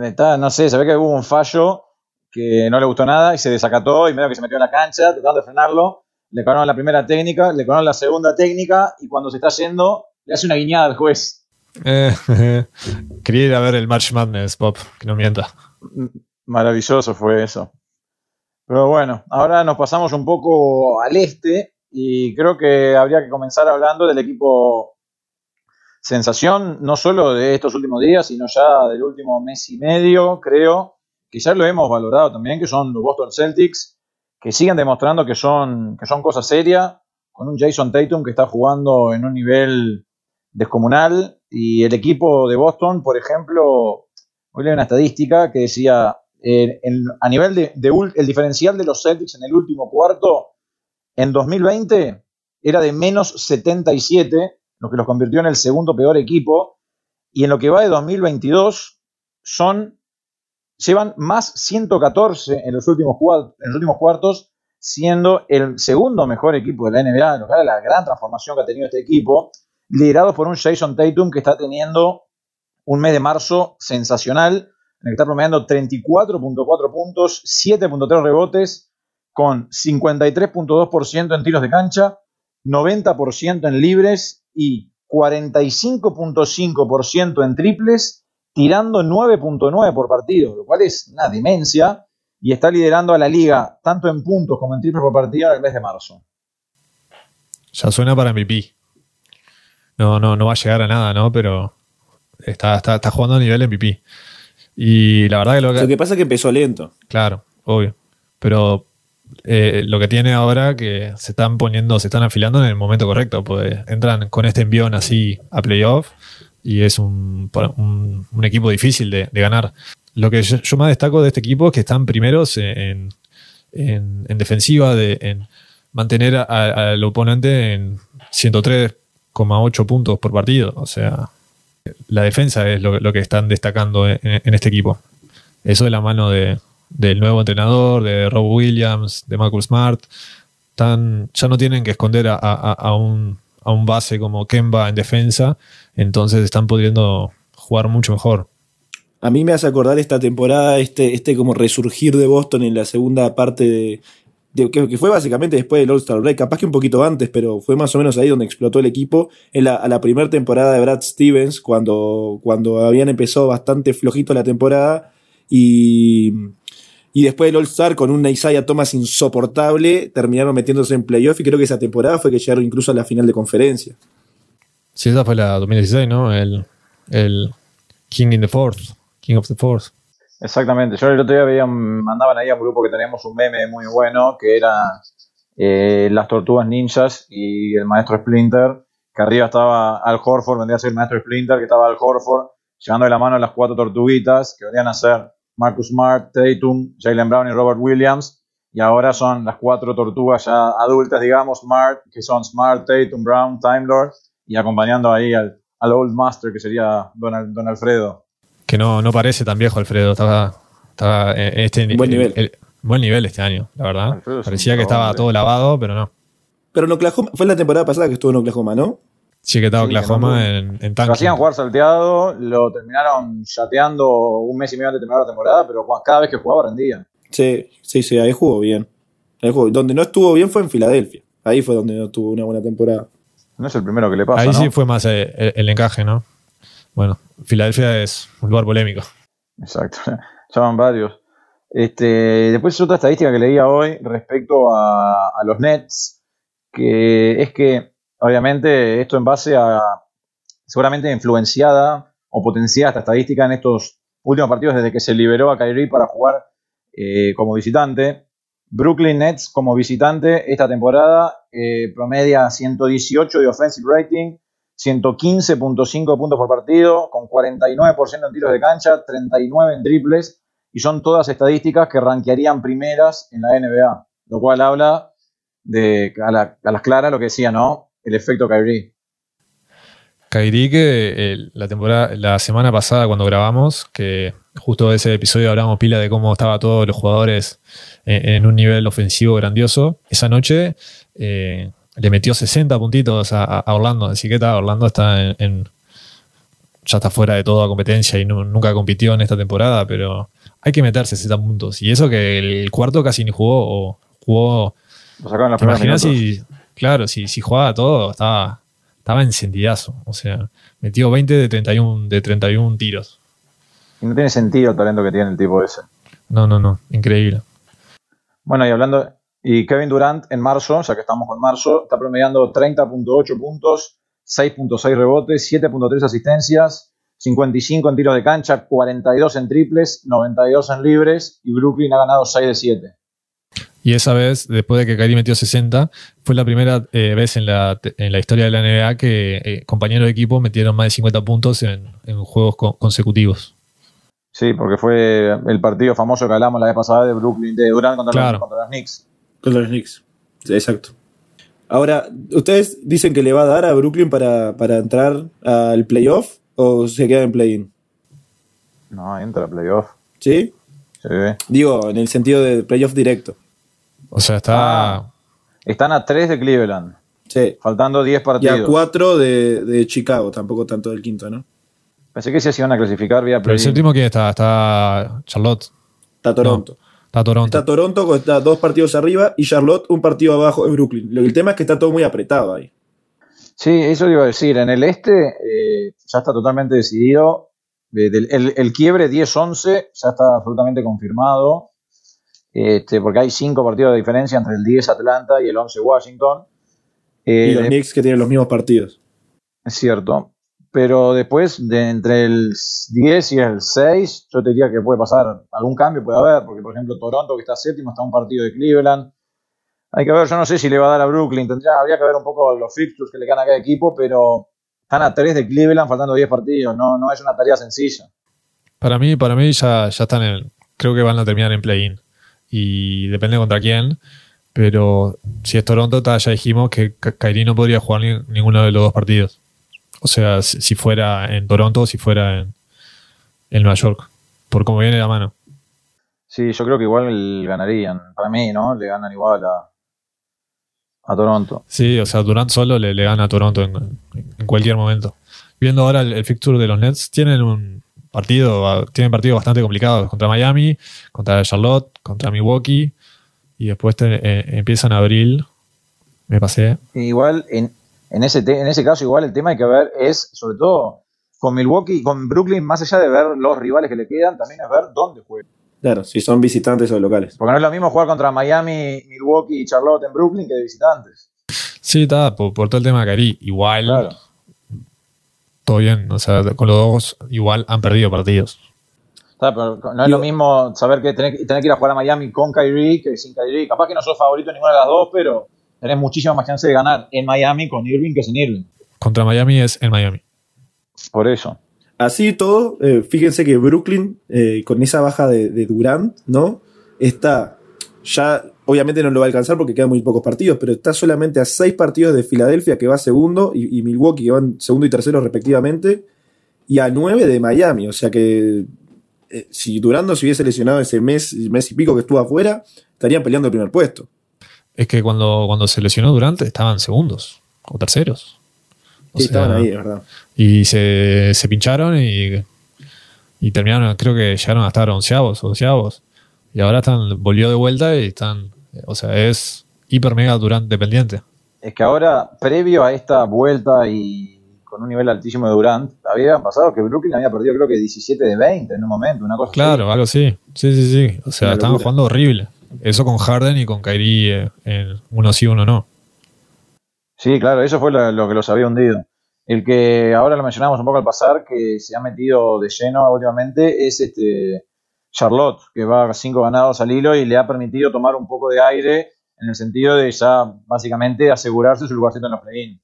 [SPEAKER 1] Está, no sé, se ve que hubo un fallo que no le gustó nada y se desacató y medio que se metió en la cancha tratando de frenarlo. Le cobraron la primera técnica, le cobraron la segunda técnica y cuando se está yendo le hace una guiñada al juez.
[SPEAKER 3] Eh, quería ir a ver el March Madness, Pop, que no mienta.
[SPEAKER 1] Maravilloso fue eso. Pero bueno, ahora nos pasamos un poco al este y creo que habría que comenzar hablando del equipo sensación, no solo de estos últimos días, sino ya del último mes y medio, creo, que ya lo hemos valorado también, que son los Boston Celtics, que siguen demostrando que son, que son cosa seria, con un Jason Tatum que está jugando en un nivel descomunal, y el equipo de Boston, por ejemplo, hoy leí una estadística que decía, eh, a nivel de, el diferencial de los Celtics en el último cuarto, en 2020 era de menos 77, lo que los convirtió en el segundo peor equipo, y en lo que va de 2022 son, llevan más 114 en los últimos, en los últimos cuartos, siendo el segundo mejor equipo de la NBA, lo que habla de la gran transformación que ha tenido este equipo, liderado por un Jason Tatum que está teniendo un mes de marzo sensacional, en el que está promediando 34.4 puntos, 7.3 rebotes, con 53.2% en tiros de cancha, 90% en libres y 45.5% en triples, tirando 9.9 por partido, lo cual es una demencia, y está liderando a la liga tanto en puntos como en triples por partido en el mes de marzo.
[SPEAKER 3] Ya suena para MVP. No, no, no va a llegar a nada, ¿no? Pero está, está, está jugando a nivel MVP. Y la verdad que lo que.
[SPEAKER 2] Lo que pasa es que empezó lento.
[SPEAKER 3] Claro, obvio. Pero eh, lo que tiene ahora que se están poniendo, se están afilando en el momento correcto, pues entran con este envión así a playoff y es un, un, equipo difícil de, de, ganar. Lo que yo, más destaco de este equipo es que están primeros en, en, en defensiva, de, en mantener al oponente en 103,8 puntos por partido. O sea, la defensa es lo, que están destacando en, en, este equipo. Eso de la mano de, del nuevo entrenador, de Rob Williams, de Michael Smart. Tan, ya no tienen que esconder a, a, a, un, a un base como Kemba en defensa, entonces están pudiendo jugar mucho mejor.
[SPEAKER 2] A mí me hace acordar esta temporada, este, este como resurgir de Boston en la segunda parte de, que, que, fue básicamente después del All-Star Break, capaz que un poquito antes, pero fue más o menos ahí donde explotó el equipo, en la, a la primera temporada de Brad Stevens, cuando, cuando habían empezado bastante flojito la temporada, y, y después del All-Star con un Isaiah Thomas insoportable, terminaron metiéndose en playoff y creo que esa temporada fue que llegaron incluso a la final de conferencia.
[SPEAKER 3] Sí, esa fue la 2016, ¿no? El, el King in the Fourth, King of the Fourth.
[SPEAKER 1] Exactamente, yo el otro día veía, mandaban ahí a un grupo que teníamos un meme muy bueno, que era eh, las tortugas ninjas y el maestro Splinter, que arriba estaba Al Horford, vendría a ser el maestro Splinter, que estaba Al Horford, llevando de la mano a las cuatro tortuguitas, que venían a ser Marcus Smart, Tatum, Jalen Brown y Robert Williams. Y ahora son las cuatro tortugas ya adultas, digamos, Smart, que son Smart, Tatum, Brown, Time Lord, y acompañando ahí al, al Old Master, que sería Don, Don Alfredo.
[SPEAKER 3] Que no, no parece tan viejo Alfredo, estaba, estaba en este
[SPEAKER 2] buen nivel.
[SPEAKER 3] El, el, buen nivel este año, la verdad. Alfredo Parecía que estaba todo lavado, pero no.
[SPEAKER 2] Pero en Oklahoma, fue la temporada pasada que estuvo en Oklahoma, ¿no?
[SPEAKER 3] Sí, que estaba sí, Oklahoma en, en tanque.
[SPEAKER 1] Lo hacían jugar salteado, lo terminaron chateando un mes y medio antes de terminar la temporada, pero cada vez que jugaba rendía.
[SPEAKER 2] Sí, sí, sí, ahí jugó bien. Ahí jugó. Donde no estuvo bien fue en Filadelfia. Ahí fue donde no tuvo una buena temporada.
[SPEAKER 1] No es el primero que le pasa.
[SPEAKER 3] Ahí
[SPEAKER 1] ¿no?
[SPEAKER 3] sí fue más el, el, el, encaje, ¿no? Bueno, Filadelfia es un lugar polémico.
[SPEAKER 1] Exacto, ya van varios. Este, después otra estadística que leía hoy respecto a, a los Nets, que es que obviamente esto en base a seguramente influenciada o potenciada esta estadística en estos últimos partidos desde que se liberó a Kyrie para jugar eh, como visitante. Brooklyn Nets como visitante esta temporada eh, promedia 118 de offensive rating, 115.5 puntos por partido, con 49% en tiros de cancha, 39 en triples, y son todas estadísticas que rankearían primeras en la NBA, lo cual habla de a, la, a las claras lo que decía, ¿no? El efecto Kyrie.
[SPEAKER 3] Kyrie que eh, la temporada, la semana pasada cuando grabamos, que justo de ese episodio hablamos pila de cómo estaban todos los jugadores en, en, un nivel ofensivo grandioso. Esa noche eh, le metió 60 puntitos a, a, Orlando, así que está, Orlando está en, en, ya está fuera de toda competencia y no, nunca compitió en esta temporada, pero hay que meterse 60 puntos. Y eso que el cuarto casi ni jugó, o jugó.
[SPEAKER 1] Lo sacaron
[SPEAKER 3] ¿Te imaginas si, claro, si, si jugaba todo, estaba estaba encendidazo. O sea, metió 20 de 31, de 31 tiros.
[SPEAKER 1] Y no tiene sentido el talento que tiene el tipo ese.
[SPEAKER 3] No, no, no. Increíble.
[SPEAKER 1] Bueno, y hablando. Y Kevin Durant en marzo, ya que estamos con marzo, está promediando 30.8 puntos, 6.6 rebotes, 7.3 asistencias, 55 en tiros de cancha, 42 en triples, 92 en libres y Brooklyn ha ganado 6 de 7.
[SPEAKER 3] Y esa vez, después de que Kyrie metió 60, fue la primera eh, vez en la, en la, historia de la NBA que eh, compañeros de equipo metieron más de 50 puntos en, en juegos co consecutivos.
[SPEAKER 1] Sí, porque fue el partido famoso que hablamos la vez pasada de Brooklyn, de Durant contra,
[SPEAKER 3] claro.
[SPEAKER 1] los, contra los Knicks.
[SPEAKER 2] Contra los Knicks, sí, exacto. Ahora, ¿ustedes dicen que le va a dar a Brooklyn para, para entrar al playoff o se queda en play-in?
[SPEAKER 1] No, entra al playoff.
[SPEAKER 2] ¿Sí?
[SPEAKER 1] Sí.
[SPEAKER 2] Digo, en el sentido de playoff directo.
[SPEAKER 3] O sea, está. Ah,
[SPEAKER 1] están a 3 de Cleveland.
[SPEAKER 2] Sí.
[SPEAKER 1] Faltando 10 partidos.
[SPEAKER 2] Y a 4 de, de, Chicago, tampoco tanto del quinto, ¿no?
[SPEAKER 1] Pensé que se iban a clasificar vía
[SPEAKER 3] Pero el séptimo quién está? Está Charlotte.
[SPEAKER 2] Está Toronto.
[SPEAKER 3] No, está Toronto.
[SPEAKER 2] Está Toronto, está dos partidos arriba y Charlotte un partido abajo en Brooklyn. El tema es que está todo muy apretado ahí.
[SPEAKER 1] Sí, eso iba a decir. En el este eh, ya está totalmente decidido. El, el, el quiebre 10-11 ya está absolutamente confirmado este, porque hay cinco partidos de diferencia entre el 10 Atlanta y el 11 Washington.
[SPEAKER 2] Eh, y los Knicks que tienen los mismos partidos.
[SPEAKER 1] Es cierto. Pero después, de entre el 10 y el 6, yo te diría que puede pasar algún cambio, puede haber, porque por ejemplo Toronto, que está séptimo, está a un partido de Cleveland, Hay que ver, yo no sé si le va a dar a Brooklyn, tendría, habría que ver un poco los fixtures que le ganan a cada equipo, pero están a 3 de Cleveland faltando 10 partidos, no, no es una tarea sencilla.
[SPEAKER 3] Para mí, para mí ya, ya están en. Creo que van a terminar en play-in. Y depende contra quién. Pero si es Toronto, ya dijimos que Kyrie no podría jugar ninguno de los dos partidos. O sea, si, fuera en Toronto o si fuera en, en Nueva York. Por cómo viene la mano.
[SPEAKER 1] Sí, yo creo que igual ganarían. Para mí, ¿no? Le ganan igual a, a Toronto.
[SPEAKER 3] Sí, o sea, Durant solo le, le gana a Toronto en, cualquier momento. Viendo ahora el, fixture de los Nets, tienen un partido, tienen partidos bastante complicados contra Miami, contra Charlotte, contra Milwaukee, y después eh, empiezan abril. Me pasé.
[SPEAKER 1] Igual, en, en, ese en ese caso, igual el tema hay que ver es, sobre todo, con Milwaukee, con Brooklyn, más allá de ver los rivales que le quedan, también es ver dónde juegan.
[SPEAKER 2] Claro, si son visitantes o locales.
[SPEAKER 1] Porque no es lo mismo jugar contra Miami, Milwaukee y Charlotte en Brooklyn que de visitantes.
[SPEAKER 3] Sí, está, por, todo el tema de Cari. Igual. Claro. Todo bien. O sea, con los dos igual han perdido partidos.
[SPEAKER 1] Está, pero no es lo mismo saber que tenés, que ir a jugar a Miami con Kyrie que sin Kyrie. Capaz que no sos favorito en ninguna de las dos, pero tenés muchísima más chance de ganar en Miami con Irving que sin Irving.
[SPEAKER 3] Contra Miami es en Miami.
[SPEAKER 1] Por eso.
[SPEAKER 2] Así todo, eh, fíjense que Brooklyn, eh, con esa baja de, Durant, ¿no? Está ya, obviamente no lo va a alcanzar porque quedan muy pocos partidos, pero está solamente a seis partidos de Filadelfia, que va segundo, y, Milwaukee, que van segundo y tercero respectivamente, y a nueve de Miami. O sea que eh, si Durant no se hubiese lesionado ese mes, mes y pico que estuvo afuera, estarían peleando el primer puesto.
[SPEAKER 3] Es que cuando, cuando se lesionó Durant estaban segundos o terceros.
[SPEAKER 2] Sí, estaban ahí, es verdad.
[SPEAKER 3] Y se, pincharon y, y terminaron, creo que llegaron a estar onceavos o doceavos. Y ahora están, volvió de vuelta y están, o sea, es hiper mega Durant dependiente.
[SPEAKER 1] Es que ahora, previo a esta vuelta y con un nivel altísimo de Durant, había pasado que Brooklyn había perdido creo que 17 de 20 en un momento, una cosa
[SPEAKER 3] Claro, algo así. Sí, sí, sí. O sea, estaban jugando horrible. Eso con Harden y con Kyrie eh, en uno sí, uno no.
[SPEAKER 1] Sí, claro, eso fue lo, que los había hundido. El que ahora lo mencionamos un poco al pasar, que se ha metido de lleno últimamente, es este Charlotte, que va a cinco ganados al hilo y le ha permitido tomar un poco de aire en el sentido de ya básicamente asegurarse su lugarcito en los play-in.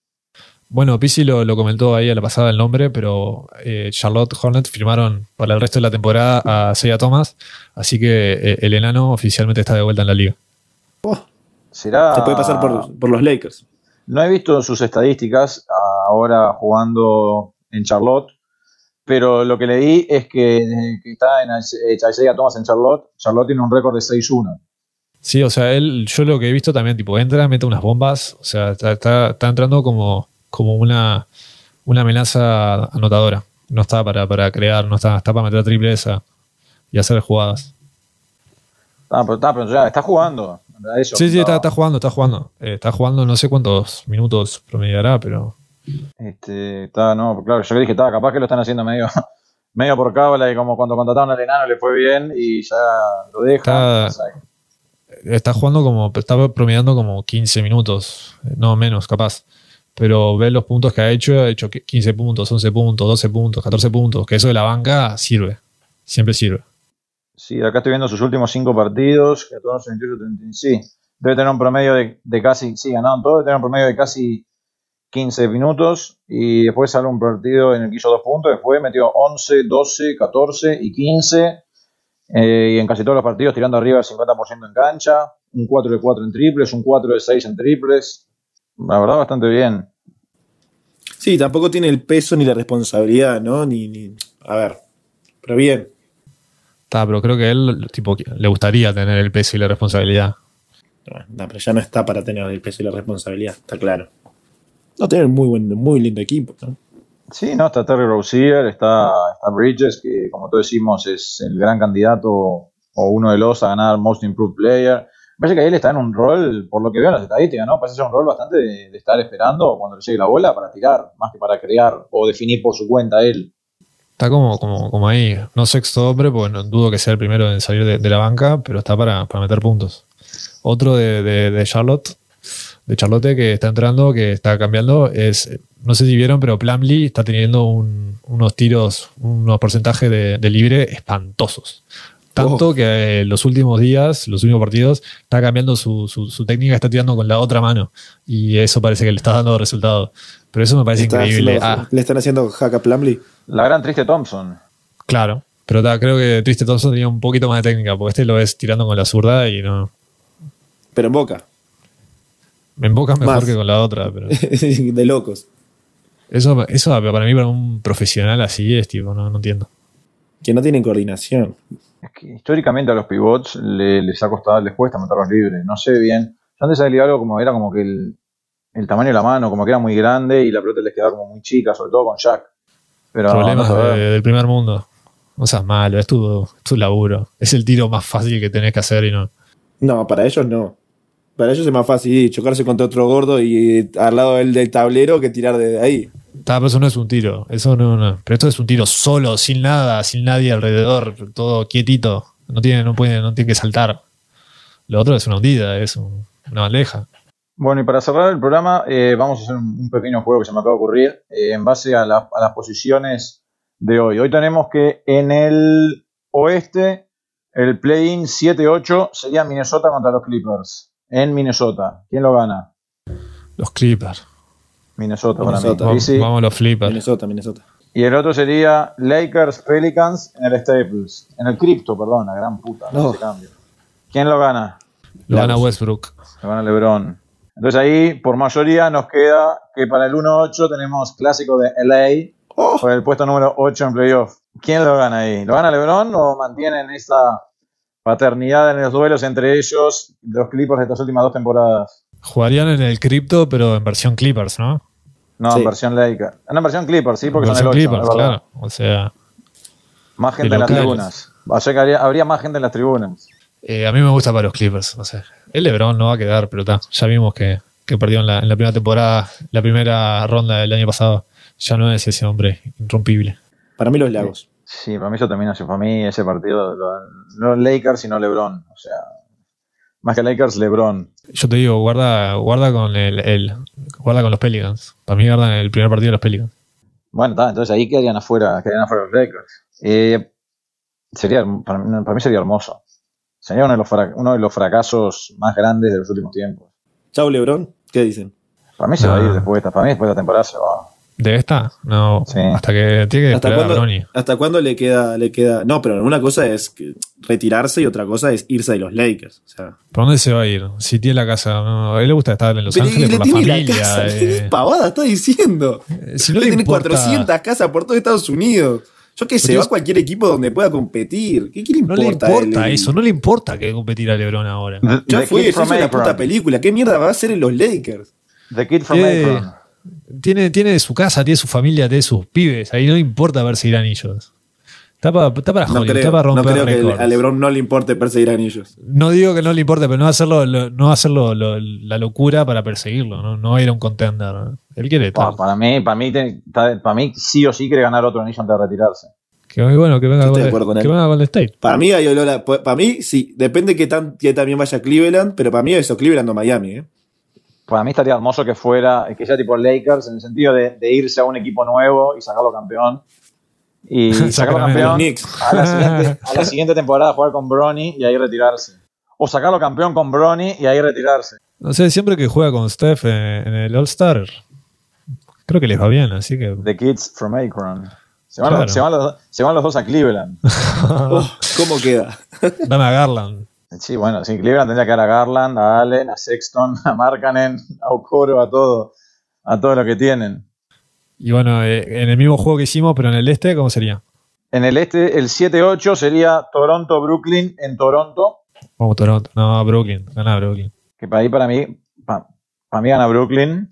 [SPEAKER 3] Bueno, Pisi lo, comentó ahí a la pasada el nombre, pero eh, Charlotte Hornet firmaron para el resto de la temporada a Seiya Thomas, así que eh, el enano oficialmente está de vuelta en la liga.
[SPEAKER 2] Oh. ¿Será... Se puede pasar por, por los Lakers.
[SPEAKER 1] No he visto sus estadísticas ahora jugando en Charlotte, pero lo que leí es que desde que está en Isaiah Thomas en Charlotte, Charlotte tiene un récord de 6-1.
[SPEAKER 3] Sí, o sea, él, yo lo que he visto también, tipo, entra, mete unas bombas, o sea, está, entrando como, como una, una amenaza anotadora. No está para, para crear, no está, está para meter triples y hacer jugadas.
[SPEAKER 1] Ah, pero, está, pero ya está jugando
[SPEAKER 3] sí, sí, está, jugando, está jugando. Eh, está jugando, no sé cuántos minutos promediará, pero.
[SPEAKER 1] Este, está, no, claro, yo dije, está, capaz que lo están haciendo medio, medio por cábala y como cuando contrataron al enano le fue bien y ya lo deja.
[SPEAKER 3] Está, jugando como, está promediando como 15 minutos, no menos, capaz. Pero ve los puntos que ha hecho, ha hecho 15 puntos, 11 puntos, 12 puntos, 14 puntos, que eso de la banca sirve, siempre sirve.
[SPEAKER 1] Sí, acá estoy viendo sus últimos cinco partidos, 14, 28, 30, sí. Debe tener un promedio de, casi, sí, ganaron todo, debe tener un promedio de casi 15 minutos y después sale un partido en el que hizo dos puntos, después metió 11, 12, 14 y 15 eh, y en casi todos los partidos tirando arriba el 50% en cancha, un 4 de 4 en triples, un 4 de 6 en triples, la verdad bastante bien.
[SPEAKER 2] Sí, tampoco tiene el peso ni la responsabilidad, ¿no? Ni, ni... A ver, pero bien,
[SPEAKER 3] pero creo que a él tipo, le gustaría tener el peso y la responsabilidad.
[SPEAKER 2] No, pero ya no está para tener el peso y la responsabilidad, está claro. No tener muy buen, muy lindo equipo,
[SPEAKER 1] Sí, no, está Terry Rozier, está, está Bridges, que como todos decimos es el gran candidato o uno de los a ganar Most Improved Player. Me parece que él está en un rol, por lo que veo en las estadísticas, ¿no? Parece ser un rol bastante de, de, estar esperando cuando le llegue la bola para tirar, más que para crear o definir por su cuenta él.
[SPEAKER 3] Está como, como, como ahí, no sexto hombre, porque no dudo que sea el primero en salir de, la banca, pero está para, meter puntos. Otro de, de, Charlotte, de Charlotte que está entrando, que está cambiando, es, no sé si vieron, pero Plumlee está teniendo unos tiros, unos porcentajes de, libre espantosos. Tanto que eh, los últimos días, los últimos partidos, está cambiando su, su- su técnica, está tirando con la otra mano. Y eso parece que le está dando resultados. Pero eso me parece
[SPEAKER 2] Está
[SPEAKER 3] increíble.
[SPEAKER 2] haciendo-
[SPEAKER 3] Ah,
[SPEAKER 2] Le están haciendo hack a Plumlee.
[SPEAKER 1] La gran triste Thompson.
[SPEAKER 3] claro. Pero ta, creo que Triste Thompson tenía un poquito más de técnica, porque este lo ves tirando con la zurda y no.
[SPEAKER 2] Pero en boca.
[SPEAKER 3] Me emboca mejor
[SPEAKER 2] Más.
[SPEAKER 3] que con la otra. Pero
[SPEAKER 2] de locos.
[SPEAKER 3] eso, eso para mí, para un profesional así, es tipo, no, no entiendo.
[SPEAKER 2] Que no tienen coordinación.
[SPEAKER 1] Es que históricamente a los pivots le- les ha costado, les cuesta meterlos libres. No sé bien. Yo antes había leído algo como era como que el, el tamaño de la mano, como que era muy grande y la pelota les quedaba como muy chica, sobre todo con Jack. Pero
[SPEAKER 3] Problemas
[SPEAKER 1] no, no,
[SPEAKER 3] de- del primer mundo. No seas malo, es tu, es tu laburo. Es el tiro más fácil que tenés que hacer y no.
[SPEAKER 2] No, para ellos no. Para ellos es más fácil chocarse contra otro gordo y al lado del, del tablero que tirar desde ahí.
[SPEAKER 3] Ta, pero eso no es un tiro. Eso no, no. Pero esto es un tiro solo, sin nada, sin nadie alrededor, todo quietito. No tiene, no puede, no tiene que saltar. Lo otro es una hundida, es un- una bandeja.
[SPEAKER 1] Bueno, y para cerrar el programa, eh, vamos a hacer un, un pequeño juego que se me acaba de ocurrir eh, en base a, la- a las posiciones de hoy. Hoy tenemos que en el oeste, el play-in 7-8 sería Minnesota contra los Clippers. En Minnesota. ¿Quién lo gana?
[SPEAKER 3] Los Clippers.
[SPEAKER 1] Minnesota,
[SPEAKER 2] Minnesota.
[SPEAKER 1] para mí.
[SPEAKER 3] Vamos, vamos a los Flippers.
[SPEAKER 2] Minnesota, Minnesota.
[SPEAKER 1] Y el otro sería Lakers Pelicans en el Staples. En el Crypto, perdón, la gran puta. No.
[SPEAKER 2] No.
[SPEAKER 1] ese cambio. ¿Quién lo gana?
[SPEAKER 3] Lo gana. Westbrook.
[SPEAKER 1] Lo gana LeBron. Entonces ahí, por mayoría, nos queda que para el 1-8 tenemos clásico de LA
[SPEAKER 2] Oh,
[SPEAKER 1] por el puesto número 8 en playoff. ¿Quién lo gana ahí? ¿Lo gana LeBron o mantienen esa paternidad en los duelos entre ellos, los Clippers de estas últimas dos temporadas?
[SPEAKER 3] Jugarían en el Crypto, pero en versión Clippers, ¿no?
[SPEAKER 1] No,
[SPEAKER 2] Sí.
[SPEAKER 1] en versión Lakers. No, en versión Clippers, sí, porque
[SPEAKER 3] versión
[SPEAKER 1] son el 8.
[SPEAKER 3] Clippers, claro. O sea,
[SPEAKER 1] Más gente en las tribunas. O sea que habría, habría más gente en las tribunas.
[SPEAKER 3] eh, a mí me gusta para los Clippers. No sé. El LeBron no va a quedar, pero ta, ya vimos que, que perdió en la, en la primera temporada, la primera ronda del año pasado. Ya no es ese hombre irrompible.
[SPEAKER 2] para mí los lagos.
[SPEAKER 1] Sí, para mí eso termina así. Para mí ese partido, lo- no Lakers, sino LeBron. O sea, más que Lakers, LeBron.
[SPEAKER 3] Yo te digo, guarda, guarda con el, el- guarda con los Pelicans. Para mí guardan el primer partido de los Pelicans.
[SPEAKER 1] Bueno, está, entonces ahí quedarían afuera, quedarían afuera los Lakers. Eh, sería, para mí, para mí sería hermoso. Sería uno de, los uno de los fracasos más grandes de los últimos tiempos.
[SPEAKER 2] Chau, Lebron. ¿Qué dicen?
[SPEAKER 1] Para mí se va a ir
[SPEAKER 3] Ah.
[SPEAKER 1] después de esta, para mí después de esta temporada se va.
[SPEAKER 3] ¿De esta? No.
[SPEAKER 1] Sí.
[SPEAKER 3] Hasta que tiene que
[SPEAKER 2] ¿Hasta cuándo. ¿Hasta cuándo le queda, le queda? No, pero una cosa es que retirarse y otra cosa es irse de los Lakers. O sea,
[SPEAKER 3] ¿Por dónde se va a ir? Si tiene la casa. No, a él le gusta estar en Los
[SPEAKER 2] Pero
[SPEAKER 3] Ángeles
[SPEAKER 2] le
[SPEAKER 3] por la
[SPEAKER 2] tiene
[SPEAKER 3] familia.
[SPEAKER 2] casa,
[SPEAKER 3] eh.
[SPEAKER 2] ¿qué pavada está diciendo?
[SPEAKER 3] Eh, si no le
[SPEAKER 2] tener
[SPEAKER 3] importa-
[SPEAKER 2] 400 casas por todo Estados Unidos. Yo qué sé,
[SPEAKER 3] Pero
[SPEAKER 2] va
[SPEAKER 3] es-
[SPEAKER 2] a cualquier equipo donde pueda competir. ¿Qué, qué le
[SPEAKER 3] No
[SPEAKER 2] importa?
[SPEAKER 3] le importa eso, no le importa que competir a LeBron ahora.
[SPEAKER 2] Ya
[SPEAKER 1] The
[SPEAKER 2] fue, ya
[SPEAKER 1] from
[SPEAKER 2] hizo la
[SPEAKER 1] Akron.
[SPEAKER 2] puta película. ¿Qué mierda va a hacer en los Lakers?
[SPEAKER 1] The Kid from
[SPEAKER 3] Eh,
[SPEAKER 1] Akron.
[SPEAKER 3] Tiene, tiene su casa, tiene su familia, tiene sus pibes. Ahí no le importa perseguir anillos. Está para, está para
[SPEAKER 2] No creo,
[SPEAKER 3] está para
[SPEAKER 2] no
[SPEAKER 3] romper
[SPEAKER 2] creo que a LeBron no le importe perseguir anillos.
[SPEAKER 3] No digo que no le importe, pero no hacerlo, lo- no hacerlo lo- la locura para perseguirlo. No, no ir a un contender. ¿no? Él quiere estar.
[SPEAKER 1] Para mí, para mí, para mí sí o sí quiere ganar otro anillo antes de retirarse.
[SPEAKER 3] Que bueno, que venga, Golden-
[SPEAKER 2] con él.
[SPEAKER 3] que venga Golden State.
[SPEAKER 2] Para mí hay olor a- Para mí, sí. Depende que, tan, que también vaya a Cleveland, pero para mí eso, Cleveland o Miami. ¿eh?
[SPEAKER 1] Para mí estaría hermoso que fuera, que sea tipo Lakers, en el sentido de, de irse a un equipo nuevo y sacarlo campeón. Y sacarlo campeón a la, siguiente, a la siguiente temporada jugar con Bronny y ahí retirarse. O sacarlo campeón con Bronny y ahí retirarse.
[SPEAKER 3] No sé, siempre que juega con Steph en, en el All-Star, creo que les va bien, así que.
[SPEAKER 1] The Kids from Akron. Se van,
[SPEAKER 3] Claro.
[SPEAKER 1] los, se, van los, se van los dos a Cleveland.
[SPEAKER 2] Oh, ¿Cómo queda?
[SPEAKER 3] Dame a Garland.
[SPEAKER 1] Sí, bueno, sí, Cleveland tendría que dar a Garland, a Allen, a Sexton, a Markkanen, a Okoro, a todo, a todo lo que tienen.
[SPEAKER 3] Y bueno, eh, en el mismo juego que hicimos, pero en el este, ¿cómo sería?
[SPEAKER 1] En el este, el 7-8 sería Toronto-Brooklyn en Toronto,
[SPEAKER 3] Vamos, Toronto. No, Brooklyn. Gana Brooklyn.
[SPEAKER 1] que para ahí para mí, para, mí gana Brooklyn.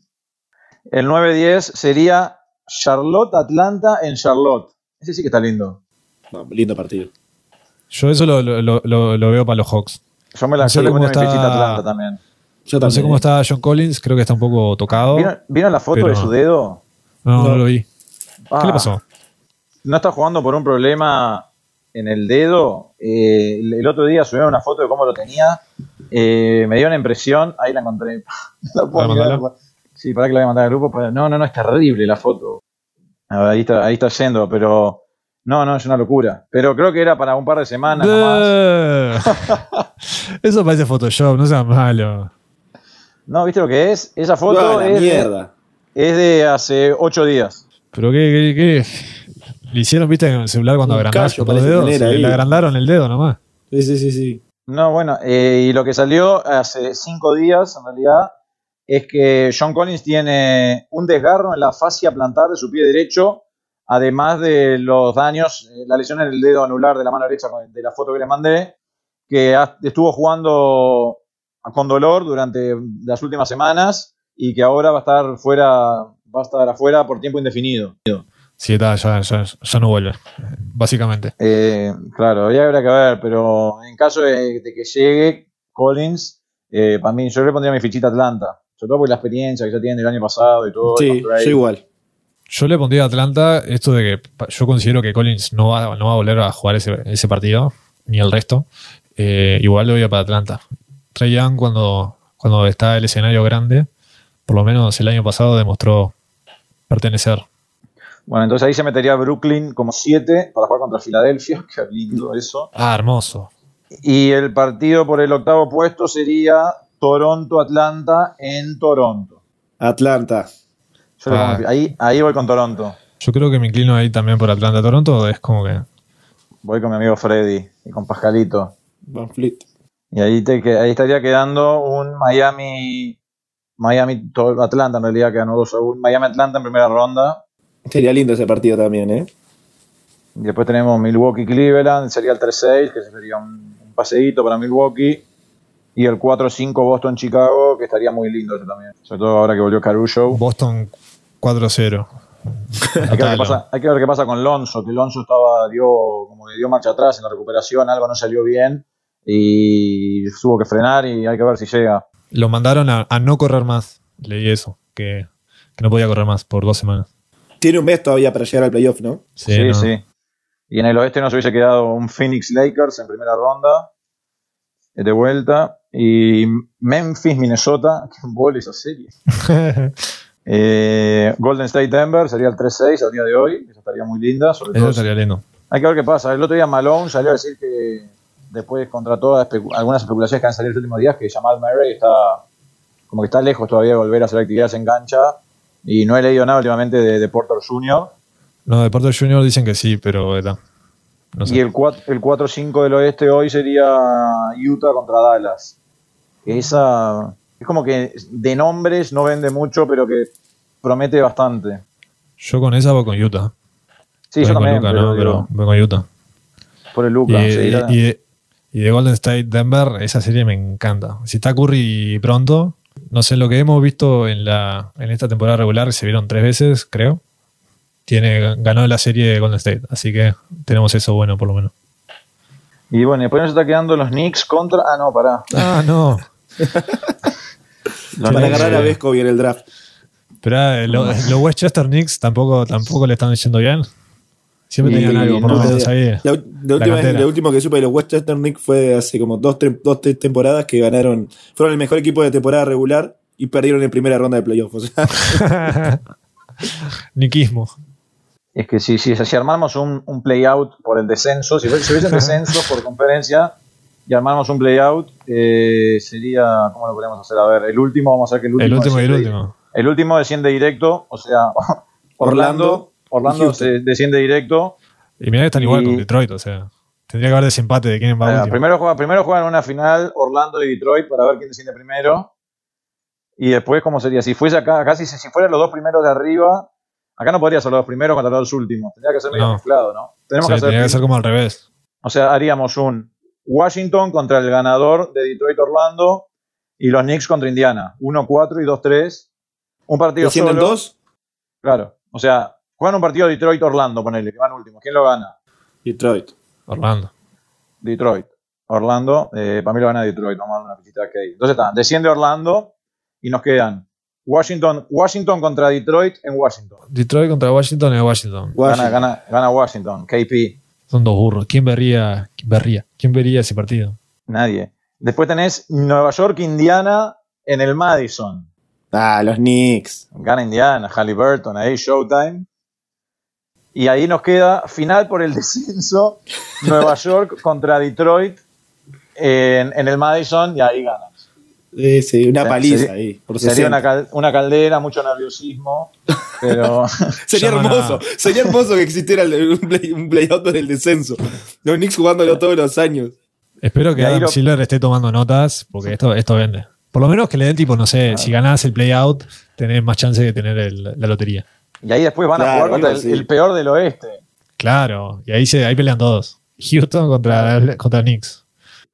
[SPEAKER 1] El 9-10 sería Charlotte-Atlanta en Charlotte. Ese sí que está lindo.
[SPEAKER 2] No, lindo partido.
[SPEAKER 3] Yo eso lo, lo- lo- lo- lo veo para los Hawks.
[SPEAKER 1] Yo me la
[SPEAKER 3] No sé
[SPEAKER 1] yo
[SPEAKER 3] cómo está-
[SPEAKER 1] Atlanta también.
[SPEAKER 2] Yo
[SPEAKER 3] No sé cómo está John Collins, creo que está un poco tocado.
[SPEAKER 1] ¿Vieron, vieron la foto
[SPEAKER 3] Pero-
[SPEAKER 1] de su dedo?
[SPEAKER 3] No, no,
[SPEAKER 2] No.
[SPEAKER 3] lo vi. ¿Qué
[SPEAKER 1] Ah,
[SPEAKER 3] le pasó?
[SPEAKER 1] No está jugando por un problema en el dedo. Eh, el, otro día subieron una foto de cómo lo tenía. Eh, me dio una impresión. Ahí la encontré. No la puedo. Sí, para que la voy a mandar al grupo. pero No, no, no, es terrible la foto. A ver, ahí está, ahí está yendo, pero No, no, es una locura. Pero creo que era para un par de semanas nomás.
[SPEAKER 3] Eso parece Photoshop, no sea malo.
[SPEAKER 1] No, ¿viste lo que es? Esa foto es, de,
[SPEAKER 2] mierda.
[SPEAKER 1] es de hace ocho días.
[SPEAKER 3] Pero qué, qué, qué- Le hicieron, viste, en el celular cuando con los dedos. Le agrandaron el dedo nomás.
[SPEAKER 2] Sí, sí, sí, sí.
[SPEAKER 1] No, bueno, eh, y lo que salió hace cinco días, en realidad, es que John Collins tiene un desgarro en la fascia plantar de su pie derecho, además de los daños, eh, la lesión en el dedo anular de la mano derecha de la foto que le mandé, que estuvo jugando con dolor durante las últimas semanas y que ahora va a estar fuera, va a estar afuera por tiempo indefinido.
[SPEAKER 3] Sí, está, ya, ya, ya no vuelve. Básicamente.
[SPEAKER 1] Eh, claro, ya habrá que ver, pero en caso de, de que llegue Collins, eh, para mí, yo le pondría mi fichita Atlanta. Sobre todo por la experiencia que ya tiene del año pasado y todo.
[SPEAKER 2] Sí, yo igual.
[SPEAKER 3] Yo le pondría a Atlanta esto de que yo considero que Collins no va, no va a volver a jugar ese, ese partido, ni el resto. Eh, igual lo voy a para Atlanta. Trey Young, cuando, cuando está el escenario grande, por lo menos el año pasado demostró pertenecer.
[SPEAKER 1] Bueno, entonces ahí se metería Brooklyn como 7 para jugar contra Filadelfia. Qué lindo eso.
[SPEAKER 3] Ah, hermoso.
[SPEAKER 1] Y el partido por el octavo puesto sería Toronto-Atlanta en Toronto.
[SPEAKER 2] Atlanta.
[SPEAKER 1] Yo
[SPEAKER 3] Ah.
[SPEAKER 1] ahí, ahí voy con Toronto.
[SPEAKER 3] Yo creo que me inclino ahí también por Atlanta. Toronto es como que.
[SPEAKER 1] Voy con mi amigo Freddy y con Pascalito.
[SPEAKER 2] Van Fleet.
[SPEAKER 1] Y ahí, te, que- ahí estaría quedando un Miami. Miami Atlanta en realidad que ganó 2 a 1. Miami Atlanta en primera ronda.
[SPEAKER 2] Sería lindo ese partido también, ¿eh?
[SPEAKER 1] Y después tenemos Milwaukee Cleveland, sería el 3-6, que sería un, un paseíto para Milwaukee. Y el 4-5 Boston Chicago, que estaría muy lindo ese también. Sobre todo ahora que volvió Caruso.
[SPEAKER 3] Boston 4-0.
[SPEAKER 1] Hay que, ver qué pasa, hay que ver qué pasa con Lonzo, que Lonzo estaba, dio, como que dio marcha atrás en la recuperación, algo no salió bien y tuvo que frenar y hay que ver si llega.
[SPEAKER 3] Lo mandaron a, a no correr más. Leí eso. Que, que no podía correr más por dos semanas.
[SPEAKER 2] Tiene un mes todavía para llegar al playoff, ¿no?
[SPEAKER 1] Sí,
[SPEAKER 3] no.
[SPEAKER 1] sí. Y en el oeste nos hubiese quedado un Phoenix Lakers en primera ronda, eh, de vuelta, y Memphis, Minnesota, que bol esa serie. Eh, Golden State Denver sería el 3-6 al día de hoy, esa estaría muy linda, sobre
[SPEAKER 3] Eso
[SPEAKER 1] todo.
[SPEAKER 3] estaría lindo.
[SPEAKER 1] Hay que ver qué pasa. El otro día Malone salió a decir que después contra todas especu- algunas especulaciones que han salido los últimos días, que Jamal Murray está como que está lejos todavía de volver a hacer actividades en cancha y no he leído nada últimamente de, de Porter Jr.
[SPEAKER 3] No, de Porter Junior dicen que sí, pero está. No sé.
[SPEAKER 1] Y el 4 el 4-5 del oeste hoy sería Utah contra Dallas. Esa es como que de nombres no vende mucho, pero que promete bastante.
[SPEAKER 3] Yo con esa voy con Utah.
[SPEAKER 1] Sí,
[SPEAKER 3] Voy
[SPEAKER 1] yo
[SPEAKER 3] con
[SPEAKER 1] también,
[SPEAKER 3] Luka,
[SPEAKER 1] pero,
[SPEAKER 3] no,
[SPEAKER 1] digo,
[SPEAKER 3] pero voy con Utah.
[SPEAKER 1] por el
[SPEAKER 3] Y,
[SPEAKER 1] Luka.
[SPEAKER 3] y-
[SPEAKER 1] sí, la-
[SPEAKER 3] y de, y de Golden State Denver, esa serie me encanta. Si está Curry pronto, no sé, lo que hemos visto en, la, en esta temporada regular, se vieron tres veces, creo. Tiene, ganó la serie de Golden State, así que tenemos eso bueno por lo menos.
[SPEAKER 1] Y bueno, después nos está quedando los Knicks contra. Ah, no, pará.
[SPEAKER 3] Ah, no.
[SPEAKER 1] Los
[SPEAKER 2] Para agarrar a
[SPEAKER 1] eh,
[SPEAKER 2] Vesco en el draft.
[SPEAKER 3] Pero lo- los Westchester Knicks tampoco, tampoco le están yendo bien. Siempre
[SPEAKER 2] Y
[SPEAKER 3] tenían algo, por lo
[SPEAKER 2] no,
[SPEAKER 3] menos ahí.
[SPEAKER 2] La, la última
[SPEAKER 3] cantera.
[SPEAKER 2] lo último que supe de los Westchester Knicks fue hace como dos, tre- dos tres temporadas que ganaron, fueron el mejor equipo de temporada regular y perdieron en primera ronda de playoff. O sea,
[SPEAKER 3] Niquismo.
[SPEAKER 1] Es que si, si, si armamos un, un play-out por el descenso, si, si hubiese un descenso por conferencia y armamos un play-out, eh, sería, ¿cómo lo podríamos hacer? A ver, el último, vamos a hacer que el último.
[SPEAKER 3] El último y el
[SPEAKER 1] desciende-
[SPEAKER 3] último.
[SPEAKER 1] El último desciende directo, o sea, Orlando,
[SPEAKER 2] Orlando
[SPEAKER 1] se desciende directo.
[SPEAKER 3] Y mirá que están igual
[SPEAKER 1] Y-
[SPEAKER 3] con Detroit, o sea. Tendría que haber desempate de quién va último.
[SPEAKER 1] primero, juega, primero juegan una final Orlando y Detroit para ver quién desciende primero. Y después, ¿cómo sería? Si fuese acá, acá si, si fueran los dos primeros de arriba, acá no podría ser los dos primeros contra los dos últimos. Tendría que ser medio
[SPEAKER 3] No.
[SPEAKER 1] mezclado, ¿no? Tenemos
[SPEAKER 3] Sí,
[SPEAKER 1] que hacer,
[SPEAKER 3] tendría que ser como al revés.
[SPEAKER 1] O sea, haríamos un Washington contra el ganador de Detroit Orlando y los Knicks contra Indiana. 1-4 y 2-3. Un partido
[SPEAKER 2] ¿Descienden
[SPEAKER 1] solo.
[SPEAKER 2] dos?
[SPEAKER 1] Claro. O sea, juegan un partido Detroit Orlando, ponele, que van últimos. ¿Quién lo gana?
[SPEAKER 2] Detroit.
[SPEAKER 3] Orlando.
[SPEAKER 1] Detroit. Orlando, eh, para mí lo gana Detroit, vamos a dar una fichita aquí. Entonces está, desciende Orlando y nos quedan Washington, Washington contra Detroit en Washington.
[SPEAKER 3] Detroit contra Washington es Washington.
[SPEAKER 1] Gana,
[SPEAKER 2] Washington.
[SPEAKER 1] gana, gana Washington, KP,
[SPEAKER 3] Son dos burros. ¿Quién vería, quién vería, quién vería ese partido?
[SPEAKER 1] nadie. Después tenés Nueva York, Indiana en el Madison.
[SPEAKER 2] Ah, los Knicks.
[SPEAKER 1] Gana Indiana, Halliburton, ahí Showtime. Y ahí nos queda final por el descenso, Nueva York contra Detroit en, en el Madison y ahí ganas.
[SPEAKER 2] Sí, sí, una paliza
[SPEAKER 1] sería-
[SPEAKER 2] ahí. Por
[SPEAKER 1] Sería
[SPEAKER 2] 60.
[SPEAKER 1] una, cal- una caldera, mucho nerviosismo, pero
[SPEAKER 2] Sería hermoso, sería hermoso que existiera un, play, un playout del descenso. Los Knicks jugándolo todos los años.
[SPEAKER 3] Espero que Adam
[SPEAKER 1] lo-
[SPEAKER 3] Silver esté tomando notas, porque esto, esto vende. Por lo menos que le den tipo, no sé, si ganás el playout, tenés más chance de tener el- la lotería.
[SPEAKER 1] y ahí después van a jugar contra el, el peor del oeste.
[SPEAKER 3] Claro, y ahí se ahí pelean todos. Houston contra, contra Knicks.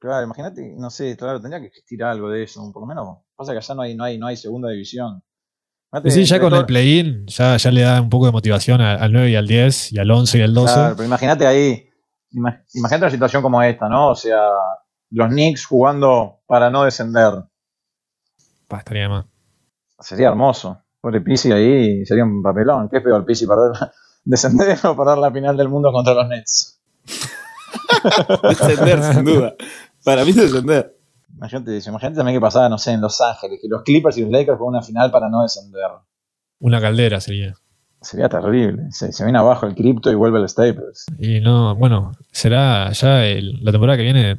[SPEAKER 1] Claro, imagínate, no sé, claro, tendría que existir algo de eso, por lo menos. Pasa que allá no hay, no hay, no hay segunda división. Imagínate,
[SPEAKER 3] Y sí, ya con
[SPEAKER 1] todo-
[SPEAKER 3] el play-in, ya, ya le da un poco de motivación a- al 9 y al 10, y al 11 y al 12.
[SPEAKER 1] Claro, pero imagínate ahí, ima- imagínate una situación como esta, ¿no? O sea, los Knicks jugando para no descender.
[SPEAKER 3] Pa, estaría más.
[SPEAKER 1] Sería hermoso. Pobre Pisi ahí sería un papelón. ¿Qué es peor, Pisi, perder, descender o perder la final del mundo contra los Nets?
[SPEAKER 2] Descender, sin duda. Para mí, descender.
[SPEAKER 1] Imagínate, imagínate también que pasaba, no sé, en Los Ángeles, que los Clippers y los Lakers juegan una final para no descender.
[SPEAKER 3] Una caldera sería.
[SPEAKER 1] Sería terrible. Se, se viene abajo el cripto y vuelve el Staples.
[SPEAKER 3] Y no, bueno, será ya el- la temporada que viene.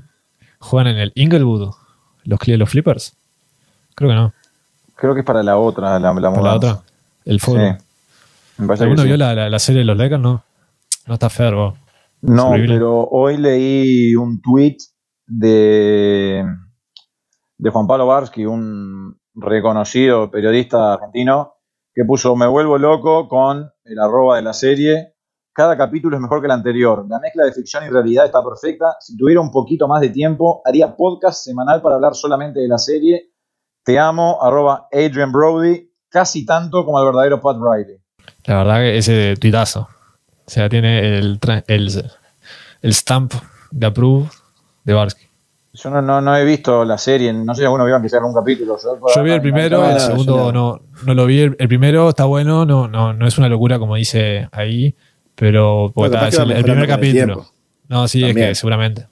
[SPEAKER 3] ¿Juegan en el Inglewood los, los Flippers? Creo que no.
[SPEAKER 1] Creo que es para la otra, la, la
[SPEAKER 3] ¿Para la otra? El
[SPEAKER 1] Sí.
[SPEAKER 3] fútbol.
[SPEAKER 1] Parece
[SPEAKER 3] ¿Alguno
[SPEAKER 1] que sí.
[SPEAKER 3] vio la, la- la serie de los Lakers? No. No está fair, vos.
[SPEAKER 1] No,
[SPEAKER 3] Horrible.
[SPEAKER 1] pero hoy leí un tweet de, Juan Pablo Barsky, un reconocido periodista argentino, que puso me vuelvo loco con el arroba de la serie. Cada capítulo es mejor que el anterior. La mezcla de ficción y realidad está perfecta. Si tuviera un poquito más de tiempo, haría podcast semanal para hablar solamente de la serie. Te amo, arroba Adrian Brody, casi tanto como el verdadero Pat Riley.
[SPEAKER 3] La verdad ese tuitazo. O sea, tiene el, el, el stamp de approve de Barsky.
[SPEAKER 1] Yo no, no, no he visto la serie, no sé si alguno vio aunque sea algún capítulo.
[SPEAKER 3] Yo vi el primero, el segundo no, no lo vi. El, el primero está bueno, no, no, no es una locura como dice ahí, pero porque
[SPEAKER 2] Bueno, capaz
[SPEAKER 3] está-
[SPEAKER 2] que
[SPEAKER 3] es
[SPEAKER 2] va
[SPEAKER 3] el, el primer capítulo. No, sí, es que seguramente.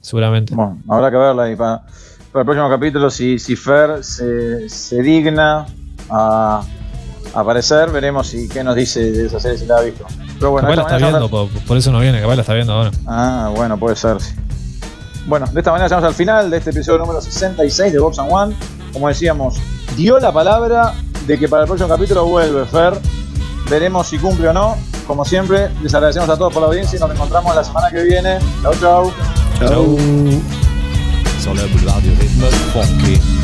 [SPEAKER 3] Seguramente.
[SPEAKER 1] Bueno, habrá que verla y para, para el próximo capítulo, si, si Fer se, se digna a, a aparecer, veremos si qué nos dice de esa serie si la ha visto. Pero bueno,
[SPEAKER 3] capaz la está viendo, por, por eso no viene, capaz la está viendo ahora.
[SPEAKER 1] Ah, bueno, puede ser. sí. Bueno, de esta manera llegamos al final de este episodio número 66 de Box and One. Como decíamos, dio la palabra de que para el próximo capítulo vuelve Fer. Veremos si cumple o no. Como siempre, les agradecemos a todos por la audiencia y nos encontramos la semana que viene. Chau, chau.
[SPEAKER 2] Chau.
[SPEAKER 4] Sur le boulevard du rythme funky.